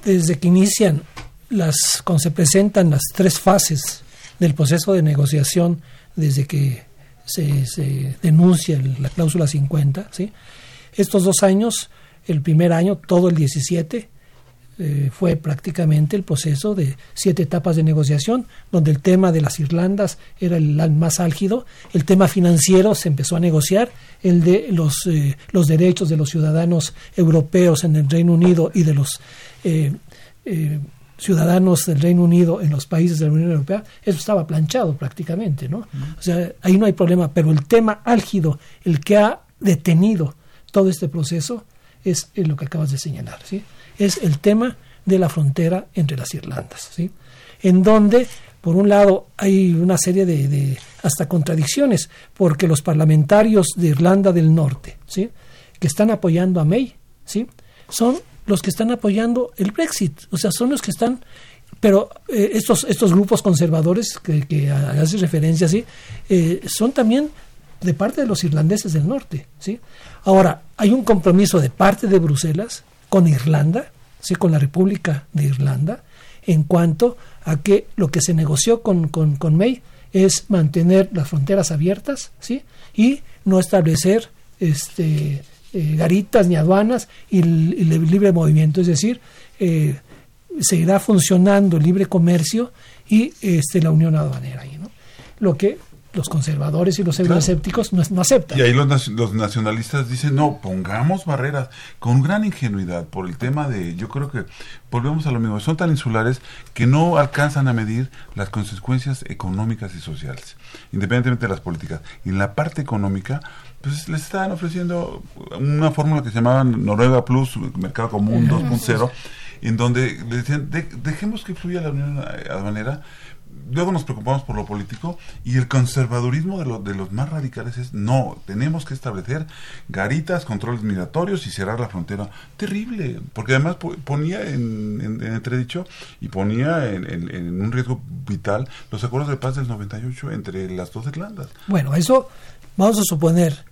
desde que inician las, cuando se presentan las tres fases del proceso de negociación, desde que se, se denuncia el, la cláusula 50, ¿sí? estos dos años, el primer año, todo el 17, eh, fue prácticamente el proceso de siete etapas de negociación, donde el tema de las Irlandas era el, más álgido, el tema financiero se empezó a negociar, el de los, eh, los derechos de los ciudadanos europeos en el Reino Unido y de los eh, ciudadanos del Reino Unido en los países de la Unión Europea, eso estaba planchado prácticamente, ¿no? O sea, ahí no hay problema, pero el tema álgido, el que ha detenido todo este proceso, es, es lo que acabas de señalar, ¿sí? Es el tema de la frontera entre las Irlandas, ¿sí? en donde, por un lado, hay una serie de, hasta contradicciones, porque los parlamentarios de Irlanda del Norte, ¿sí? que están apoyando a May, ¿sí? son los que están apoyando el Brexit, o sea, son los que están pero eh, estos estos grupos conservadores que, que hace referencia sí eh, son también de parte de los irlandeses del norte sí ahora hay un compromiso de parte de Bruselas con Irlanda, ¿sí? con la República de Irlanda, en cuanto a que lo que se negoció con, con, con May es mantener las fronteras abiertas ¿sí? y no establecer este, eh, garitas ni aduanas y el, libre movimiento, es decir, eh, seguirá funcionando el libre comercio y este, la unión aduanera. ¿no? Lo que los conservadores y los euroescépticos no, aceptan. Y ahí los, los, nacionalistas dicen, no, pongamos barreras con gran ingenuidad por el tema de, yo creo que volvemos a lo mismo, son tan insulares que no alcanzan a medir las consecuencias económicas y sociales, independientemente de las políticas. Y en la parte económica, pues les están ofreciendo una fórmula que se llamaba Noruega Plus, Mercado Común 2.0, en donde decían, dejemos que fluya la unión aduanera luego nos preocupamos por lo político y el conservadurismo de, de los más radicales es no, tenemos que establecer garitas, controles migratorios y cerrar la frontera. Terrible, porque además ponía en, entredicho y ponía en, un riesgo vital los acuerdos de paz del 98 entre las dos Irlandas. Bueno, eso vamos a suponer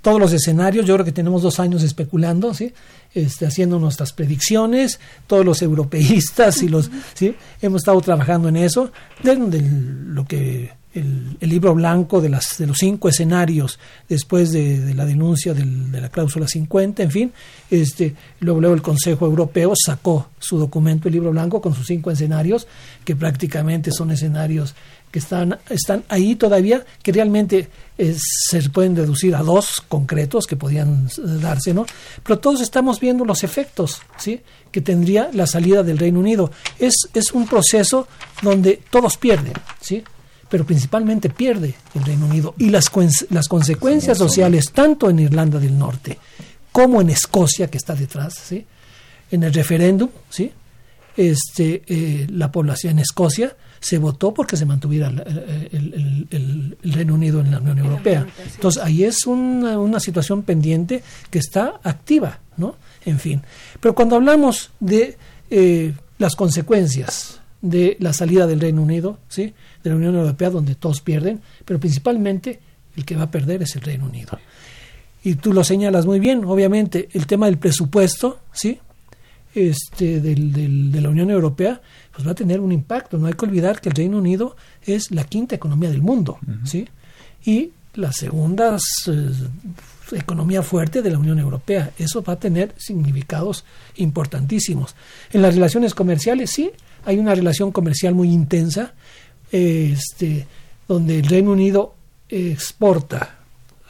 todos los escenarios, yo creo que tenemos dos años especulando, ¿sí? Este, haciendo nuestras predicciones, todos los europeístas y los, ¿sí? hemos estado trabajando en eso, de, lo que el, libro blanco de, las, de los cinco escenarios después de, la denuncia de la cláusula 50, en fin, este, luego, luego el Consejo Europeo sacó su documento, el libro blanco, con sus cinco escenarios, que prácticamente son escenarios que están, están ahí todavía, que realmente eh, se pueden deducir a dos concretos que podían eh, darse, ¿no? Pero todos estamos viendo los efectos, ¿sí? Que tendría la salida del Reino Unido. Es, es un proceso donde todos pierden, ¿sí? Pero principalmente pierde el Reino Unido. Y las, las consecuencias sociales, tanto en Irlanda del Norte como en Escocia, que está detrás, ¿sí? En el referéndum, ¿sí? Este, eh, la población en Escocia se votó porque se mantuviera el, Reino Unido en la Unión Europea. Entonces ahí es una, situación pendiente que está activa, ¿no? En fin. Pero cuando hablamos de eh, las consecuencias de la salida del Reino Unido, ¿sí? De la Unión Europea, donde todos pierden, pero principalmente el que va a perder es el Reino Unido. Y tú lo señalas muy bien, obviamente, el tema del presupuesto, ¿sí? Este, del, de la Unión Europea, pues va a tener un impacto. No hay que olvidar que el Reino Unido es la quinta economía del mundo, ¿sí? Y la segunda eh, economía fuerte de la Unión Europea. Eso va a tener significados importantísimos. En las relaciones comerciales, sí, hay una relación comercial muy intensa, este, donde el Reino Unido exporta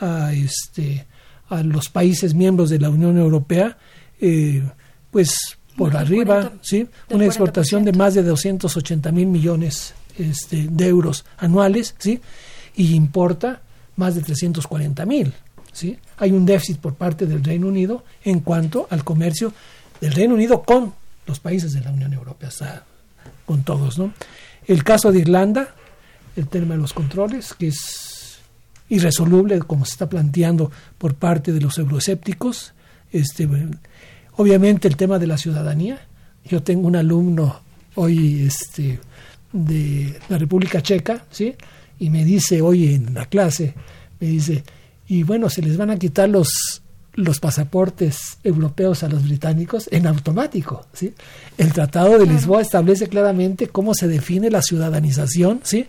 a, este, a los países miembros de la Unión Europea, eh, pues por arriba, ¿sí? Una exportación de más de 280 mil millones este, de euros anuales, ¿sí? Y importa más de 340 mil, ¿sí? Hay un déficit por parte del Reino Unido en cuanto al comercio del Reino Unido con los países de la Unión Europea, con todos, ¿no? El caso de Irlanda, el tema de los controles, que es irresoluble como se está planteando por parte de los euroescépticos, este Obviamente el tema de la ciudadanía. Yo tengo un alumno hoy este, de la República Checa, ¿sí? Y me dice hoy en la clase, me dice, y bueno, se les van a quitar los, los pasaportes europeos a los británicos en automático, ¿sí? El Tratado de Lisboa establece claramente cómo se define la ciudadanización, ¿sí?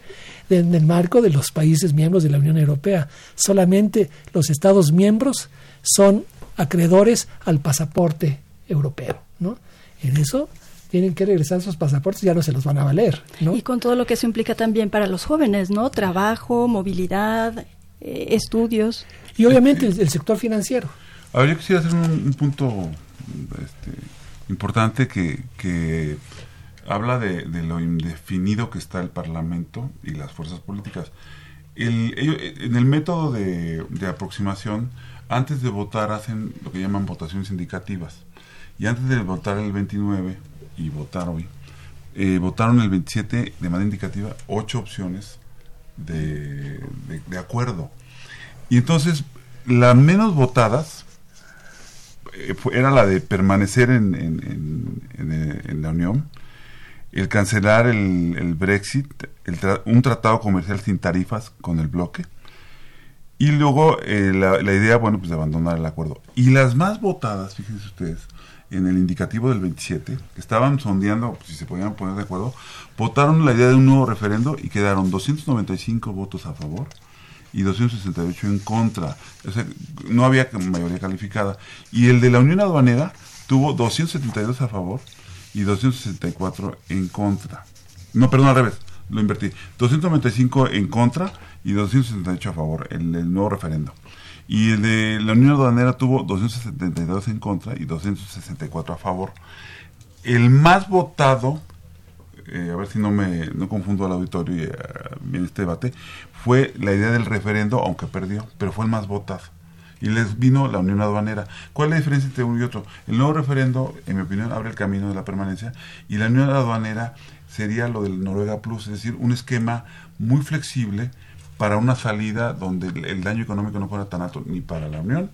En el marco de los países miembros de la Unión Europea. Solamente los Estados miembros son acreedores al pasaporte europeo, ¿no? En eso tienen que regresar sus pasaportes, ya no se los van a valer, ¿no? Y con todo lo que eso implica también para los jóvenes, ¿no? Trabajo, movilidad, eh, estudios. Y obviamente el, sector financiero. Ahora yo quisiera hacer un, punto este, importante que, que habla de, lo indefinido que está el Parlamento y las fuerzas políticas. El, en el método de, de aproximación, antes de votar hacen lo que llaman votaciones indicativas. Y antes de votar el 29 y votar hoy, eh, votaron el 27 de manera indicativa ocho opciones de, de, acuerdo. Y entonces, las menos votadas eh, era la de permanecer en, en, la Unión, el cancelar el, el Brexit, un tratado comercial sin tarifas con el bloque, y luego eh, la, idea, bueno, pues de abandonar el acuerdo. Y las más votadas, fíjense ustedes, en el indicativo del 27, que estaban sondeando si se podían poner de acuerdo, votaron la idea de un nuevo referendo y quedaron 295 votos a favor y 268 en contra. O sea, no había mayoría calificada. Y el de la Unión Aduanera tuvo 272 a favor y 264 en contra. No, perdón, al revés. lo invertí. 295 en contra y 278 a favor, el, nuevo referendo. Y el de la Unión Aduanera tuvo 272 en contra y 264 a favor. El más votado, eh, a ver si no me no confundo al auditorio eh, en este debate, fue la idea del referendo, aunque perdió, pero fue el más votado. Y les vino la Unión Aduanera. ¿Cuál es la diferencia entre uno y otro? El nuevo referendo, en mi opinión, abre el camino de la permanencia y la Unión Aduanera sería lo del Noruega Plus, es decir, un esquema muy flexible para una salida donde el, daño económico no fuera tan alto ni para la Unión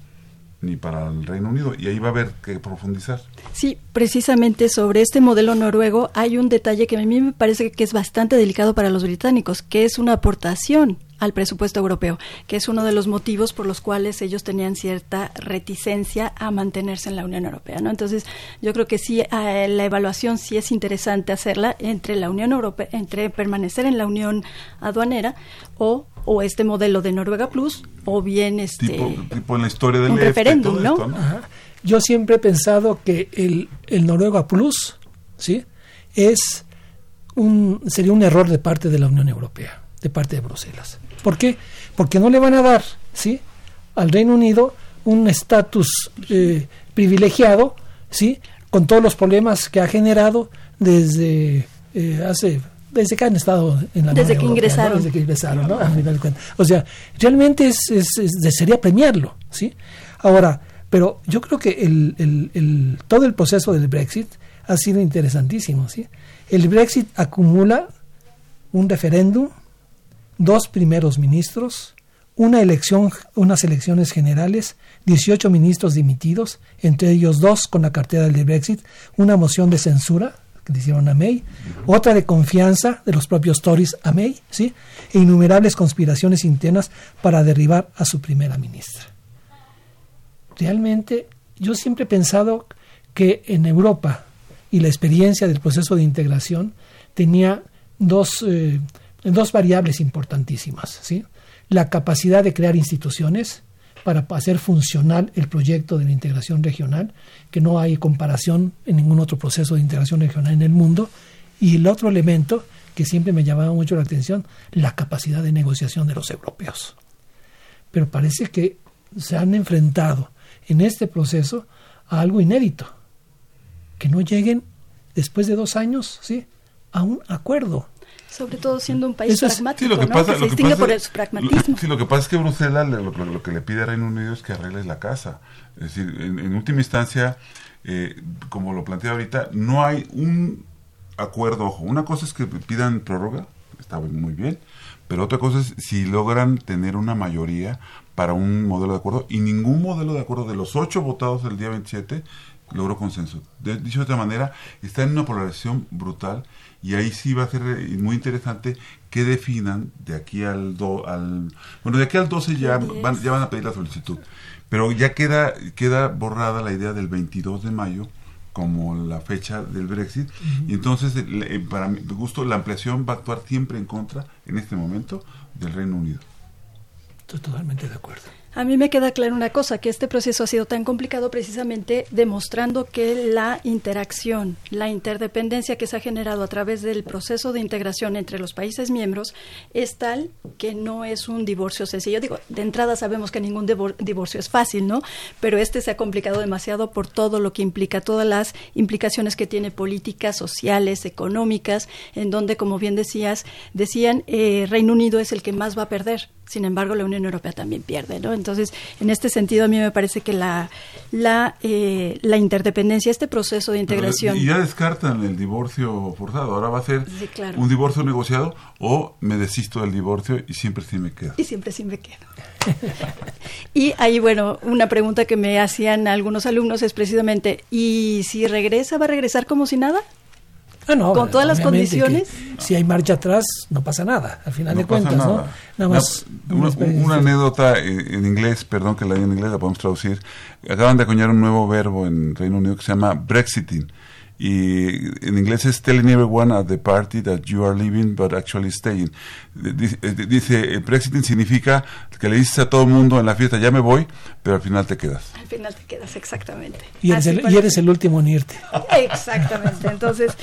ni para el Reino Unido y ahí va a haber que profundizar. Sí, precisamente sobre este modelo noruego hay un detalle que a mí me parece que es bastante delicado para los británicos, que es una aportación al presupuesto europeo, que es uno de los motivos por los cuales ellos tenían cierta reticencia a mantenerse en la Unión Europea. ¿no? Entonces, yo creo que sí, eh, la evaluación sí es interesante hacerla entre la Unión Europea, entre permanecer en la Unión aduanera o, o este modelo de Noruega Plus, o bien este tipo, tipo en la historia del un referéndum, todo ¿no? esto, ¿no? Ajá. Yo siempre he pensado que el, el Noruega Plus, ¿sí? Es un, sería un error de parte de la Unión Europea, de parte de Bruselas. ¿Por qué? Porque no le van a dar, ¿sí? Al Reino Unido un estatus eh, privilegiado, ¿sí? Con todos los problemas que ha generado desde eh, hace desde que han estado en la Desde que Europea, ¿no? ingresaron. desde que ingresaron, ¿no? A final de cuentas. O sea, realmente es, es- es- desearía premiarlo, ¿sí? Ahora, pero yo creo que el, el- el- todo el proceso del Brexit ha sido interesantísimo, ¿sí? El Brexit acumula un referéndum, dos primeros ministros, una elección, unas elecciones generales, 18 ministros dimitidos, entre ellos dos con la cartera del Brexit, una moción de censura que le hicieron a May, otra de confianza de los propios Tories a May, ¿sí? e innumerables conspiraciones internas para derribar a su primera ministra. Realmente, yo siempre he pensado que en Europa y la experiencia del proceso de integración tenía dos, eh, dos variables importantísimas. ¿sí? La capacidad de crear instituciones para hacer funcional el proyecto de la integración regional, que no hay comparación en ningún otro proceso de integración regional en el mundo. Y el otro elemento que siempre me llamaba mucho la atención, la capacidad de negociación de los europeos. Pero parece que se han enfrentado en este proceso a algo inédito, que no lleguen después de dos años, ¿sí? a un acuerdo. Sobre todo siendo un país Eso es- Sí, pragmático, lo que ¿no? pasa, que se distingue pasa- por su pragmatismo. lo- sí, lo que pasa es que Bruselas lo, lo- lo que le pide a Reino Unido es que arregle la casa. Es decir, en, en última instancia, eh, como lo plantea ahorita, no hay un acuerdo. Ojo, una cosa es que pidan prórroga, está muy bien, pero otra cosa es si logran tener una mayoría para un modelo de acuerdo y ningún modelo de acuerdo de los ocho votados el día 27 logró consenso. De, dicho de otra manera, está en una polarización brutal y ahí sí va a ser eh, muy interesante que definan de aquí al, do- al bueno de aquí al 12 ya van, ya van a pedir la solicitud. Pero ya queda queda borrada la idea del 22 de mayo como la fecha del Brexit. Y entonces el- eh, para mi gusto la ampliación va a actuar siempre en contra en este momento del Reino Unido. Estoy totalmente de acuerdo. A mí me queda claro una cosa, que este proceso ha sido tan complicado precisamente demostrando que la interacción, la interdependencia que se ha generado a través del proceso de integración entre los países miembros es tal que no es un divorcio sencillo. Digo, de entrada sabemos que ningún divor- divorcio es fácil, ¿no? Pero este se ha complicado demasiado por todo lo que implica, todas las implicaciones que tiene políticas, sociales, económicas, en donde, como bien decías, decían, eh, Reino Unido es el que más va a perder. Sin embargo, la Unión Europea también pierde, ¿no? Entonces, en este sentido, a mí me parece que la, la, eh, la interdependencia, este proceso de integración... y ya descartan el divorcio forzado ahora va a ser Sí, claro. un divorcio negociado o me desisto del divorcio y siempre sí me quedo Y siempre sí me quedo. y ahí, bueno, una pregunta que me hacían algunos alumnos es precisamente, ¿y si regresa, va a regresar como si nada? Ah, no, Con todas las condiciones. Si hay marcha atrás, no pasa nada, al final No de cuentas, ¿no? nada. Nada más. Una, una una- anécdota en, inglés, perdón que la diga en inglés, la podemos traducir. Acaban de acuñar un nuevo verbo en Reino Unido que se llama Brexiting. Y en inglés es telling everyone at the party that you are leaving but actually staying. Dice, eh, dice, eh, Brexiting significa que le dices a todo el mundo en la fiesta, ya me voy, pero al final te quedas. Al final te quedas exactamente. y, el, eres el último en irte. Exactamente. Entonces,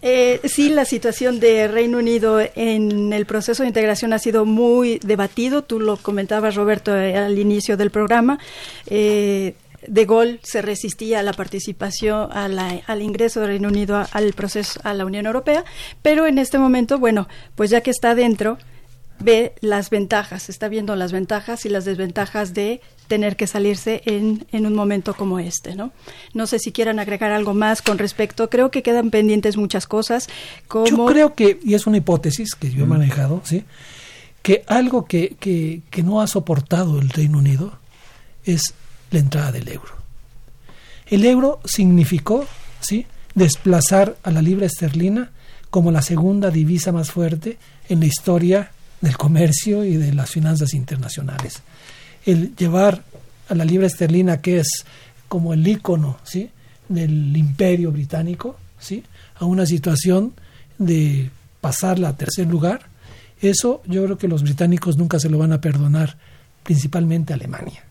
Eh, sí, la situación de Reino Unido en el proceso de integración ha sido muy debatido. Tú lo comentabas, Roberto, eh, al inicio del programa. Eh, de Gaulle se resistía a la participación, al ingreso del Reino Unido al proceso, a la Unión Europea, pero en este momento, bueno, pues ya que está dentro, ve las ventajas, está viendo las ventajas y las desventajas de tener que salirse en, en un momento como este, ¿no? No sé si quieran agregar algo más con respecto, creo que quedan pendientes muchas cosas, como... Yo creo que, y es una hipótesis que yo he manejado, ¿sí? Que algo que, que, que no ha soportado el Reino Unido es la entrada del euro. El euro significó, ¿sí? desplazar a la libra esterlina como la segunda divisa más fuerte en la historia del comercio y de las finanzas internacionales. El llevar a la libra esterlina, que es como el icono ¿sí? del imperio británico, ¿sí? a una situación de pasarla a tercer lugar, eso yo creo que los británicos nunca se lo van a perdonar, principalmente Alemania.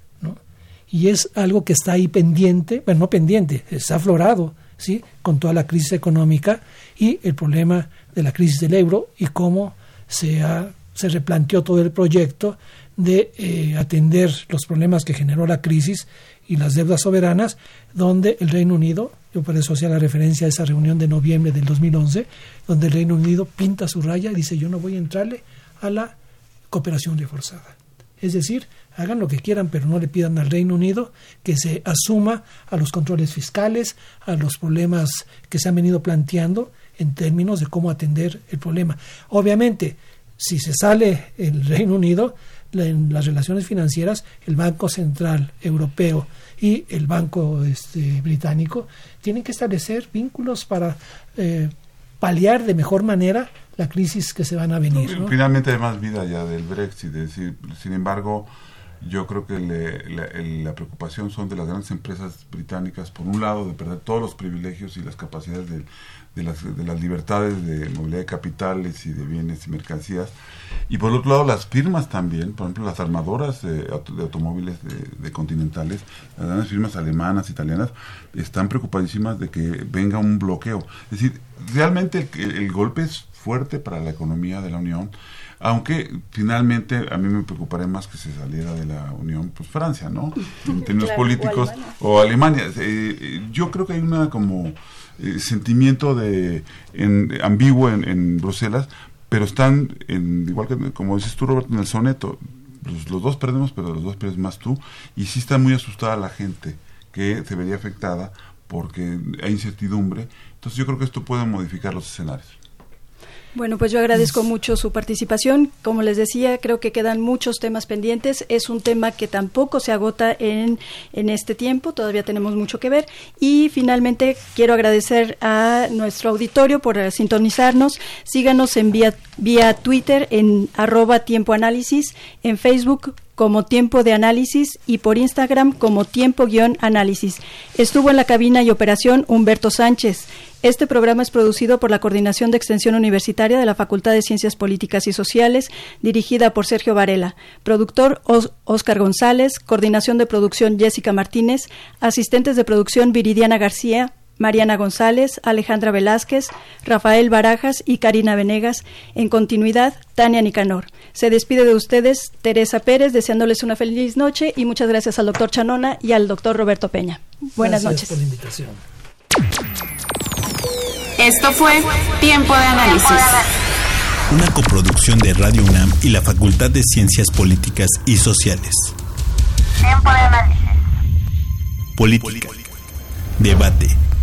Y es algo que está ahí pendiente, bueno, no pendiente, está aflorado, ¿sí? con toda la crisis económica y el problema de la crisis del euro y cómo se ha se replanteó todo el proyecto de eh, atender los problemas que generó la crisis y las deudas soberanas, donde el Reino Unido, yo por eso hacía la referencia a esa reunión de noviembre del 2011, donde el Reino Unido pinta su raya y dice yo no voy a entrarle a la cooperación reforzada. Es decir, hagan lo que quieran, pero no le pidan al Reino Unido que se asuma a los controles fiscales, a los problemas que se han venido planteando en términos de cómo atender el problema. Obviamente, si se sale el Reino Unido, en las relaciones financieras, el Banco Central Europeo y el Banco este, Británico tienen que establecer vínculos para eh, paliar de mejor manera la crisis que se van a venir. Finalmente hay más vida ya del Brexit, decir, sin embargo, yo creo que la, preocupación son de las grandes empresas británicas, por un lado, de perder todos los privilegios y las capacidades de, de las, de las libertades de movilidad de capitales y de bienes y mercancías. Y por otro lado, las firmas también, por ejemplo, las armadoras de, automóviles de, continentales, las grandes firmas alemanas, italianas, están preocupadísimas de que venga un bloqueo. Es decir, realmente el, golpe es fuerte para la economía de la Unión, aunque finalmente a mí me preocuparía más que se saliera de la Unión, pues Francia, ¿no? En términos políticos, o Alemania. Eh, yo creo que hay una como eh, sentimiento de ambiguo en, Bruselas, pero están, en, igual que como dices tú, Roberto, en el soneto, los, los, dos perdemos, pero los dos pierdes más tú, y sí está muy asustada la gente que se vería afectada porque hay incertidumbre. Entonces yo creo que esto puede modificar los escenarios. Bueno, pues yo agradezco mucho su participación. Como les decía, creo que quedan muchos temas pendientes. Es un tema que tampoco se agota en, en este tiempo, todavía tenemos mucho que ver. Y finalmente quiero agradecer a nuestro auditorio por sintonizarnos. Síganos en vía, vía Twitter en arroba tiempo análisis, en Facebook como Tiempo de Análisis y por Instagram como Tiempo-Análisis. Estuvo en la cabina y operación Humberto Sánchez. Este programa es producido por la Coordinación de Extensión Universitaria de la Facultad de Ciencias Políticas y Sociales, dirigida por Sergio Varela. Productor Oscar González, coordinación de producción Jessica Martínez, asistentes de producción Viridiana García, Mariana González, Alejandra Velázquez, Rafael Barajas y Karina Venegas. En continuidad, Tania Nicanor. Se despide de ustedes Teresa Pérez, deseándoles una feliz noche y muchas gracias al doctor Chanona y al doctor Roberto Peña. Buenas noches. por la invitación. Esto fue Tiempo de Análisis. Una coproducción de Radio UNAM y la Facultad de Ciencias Políticas y Sociales. Tiempo de Análisis. Política. Debate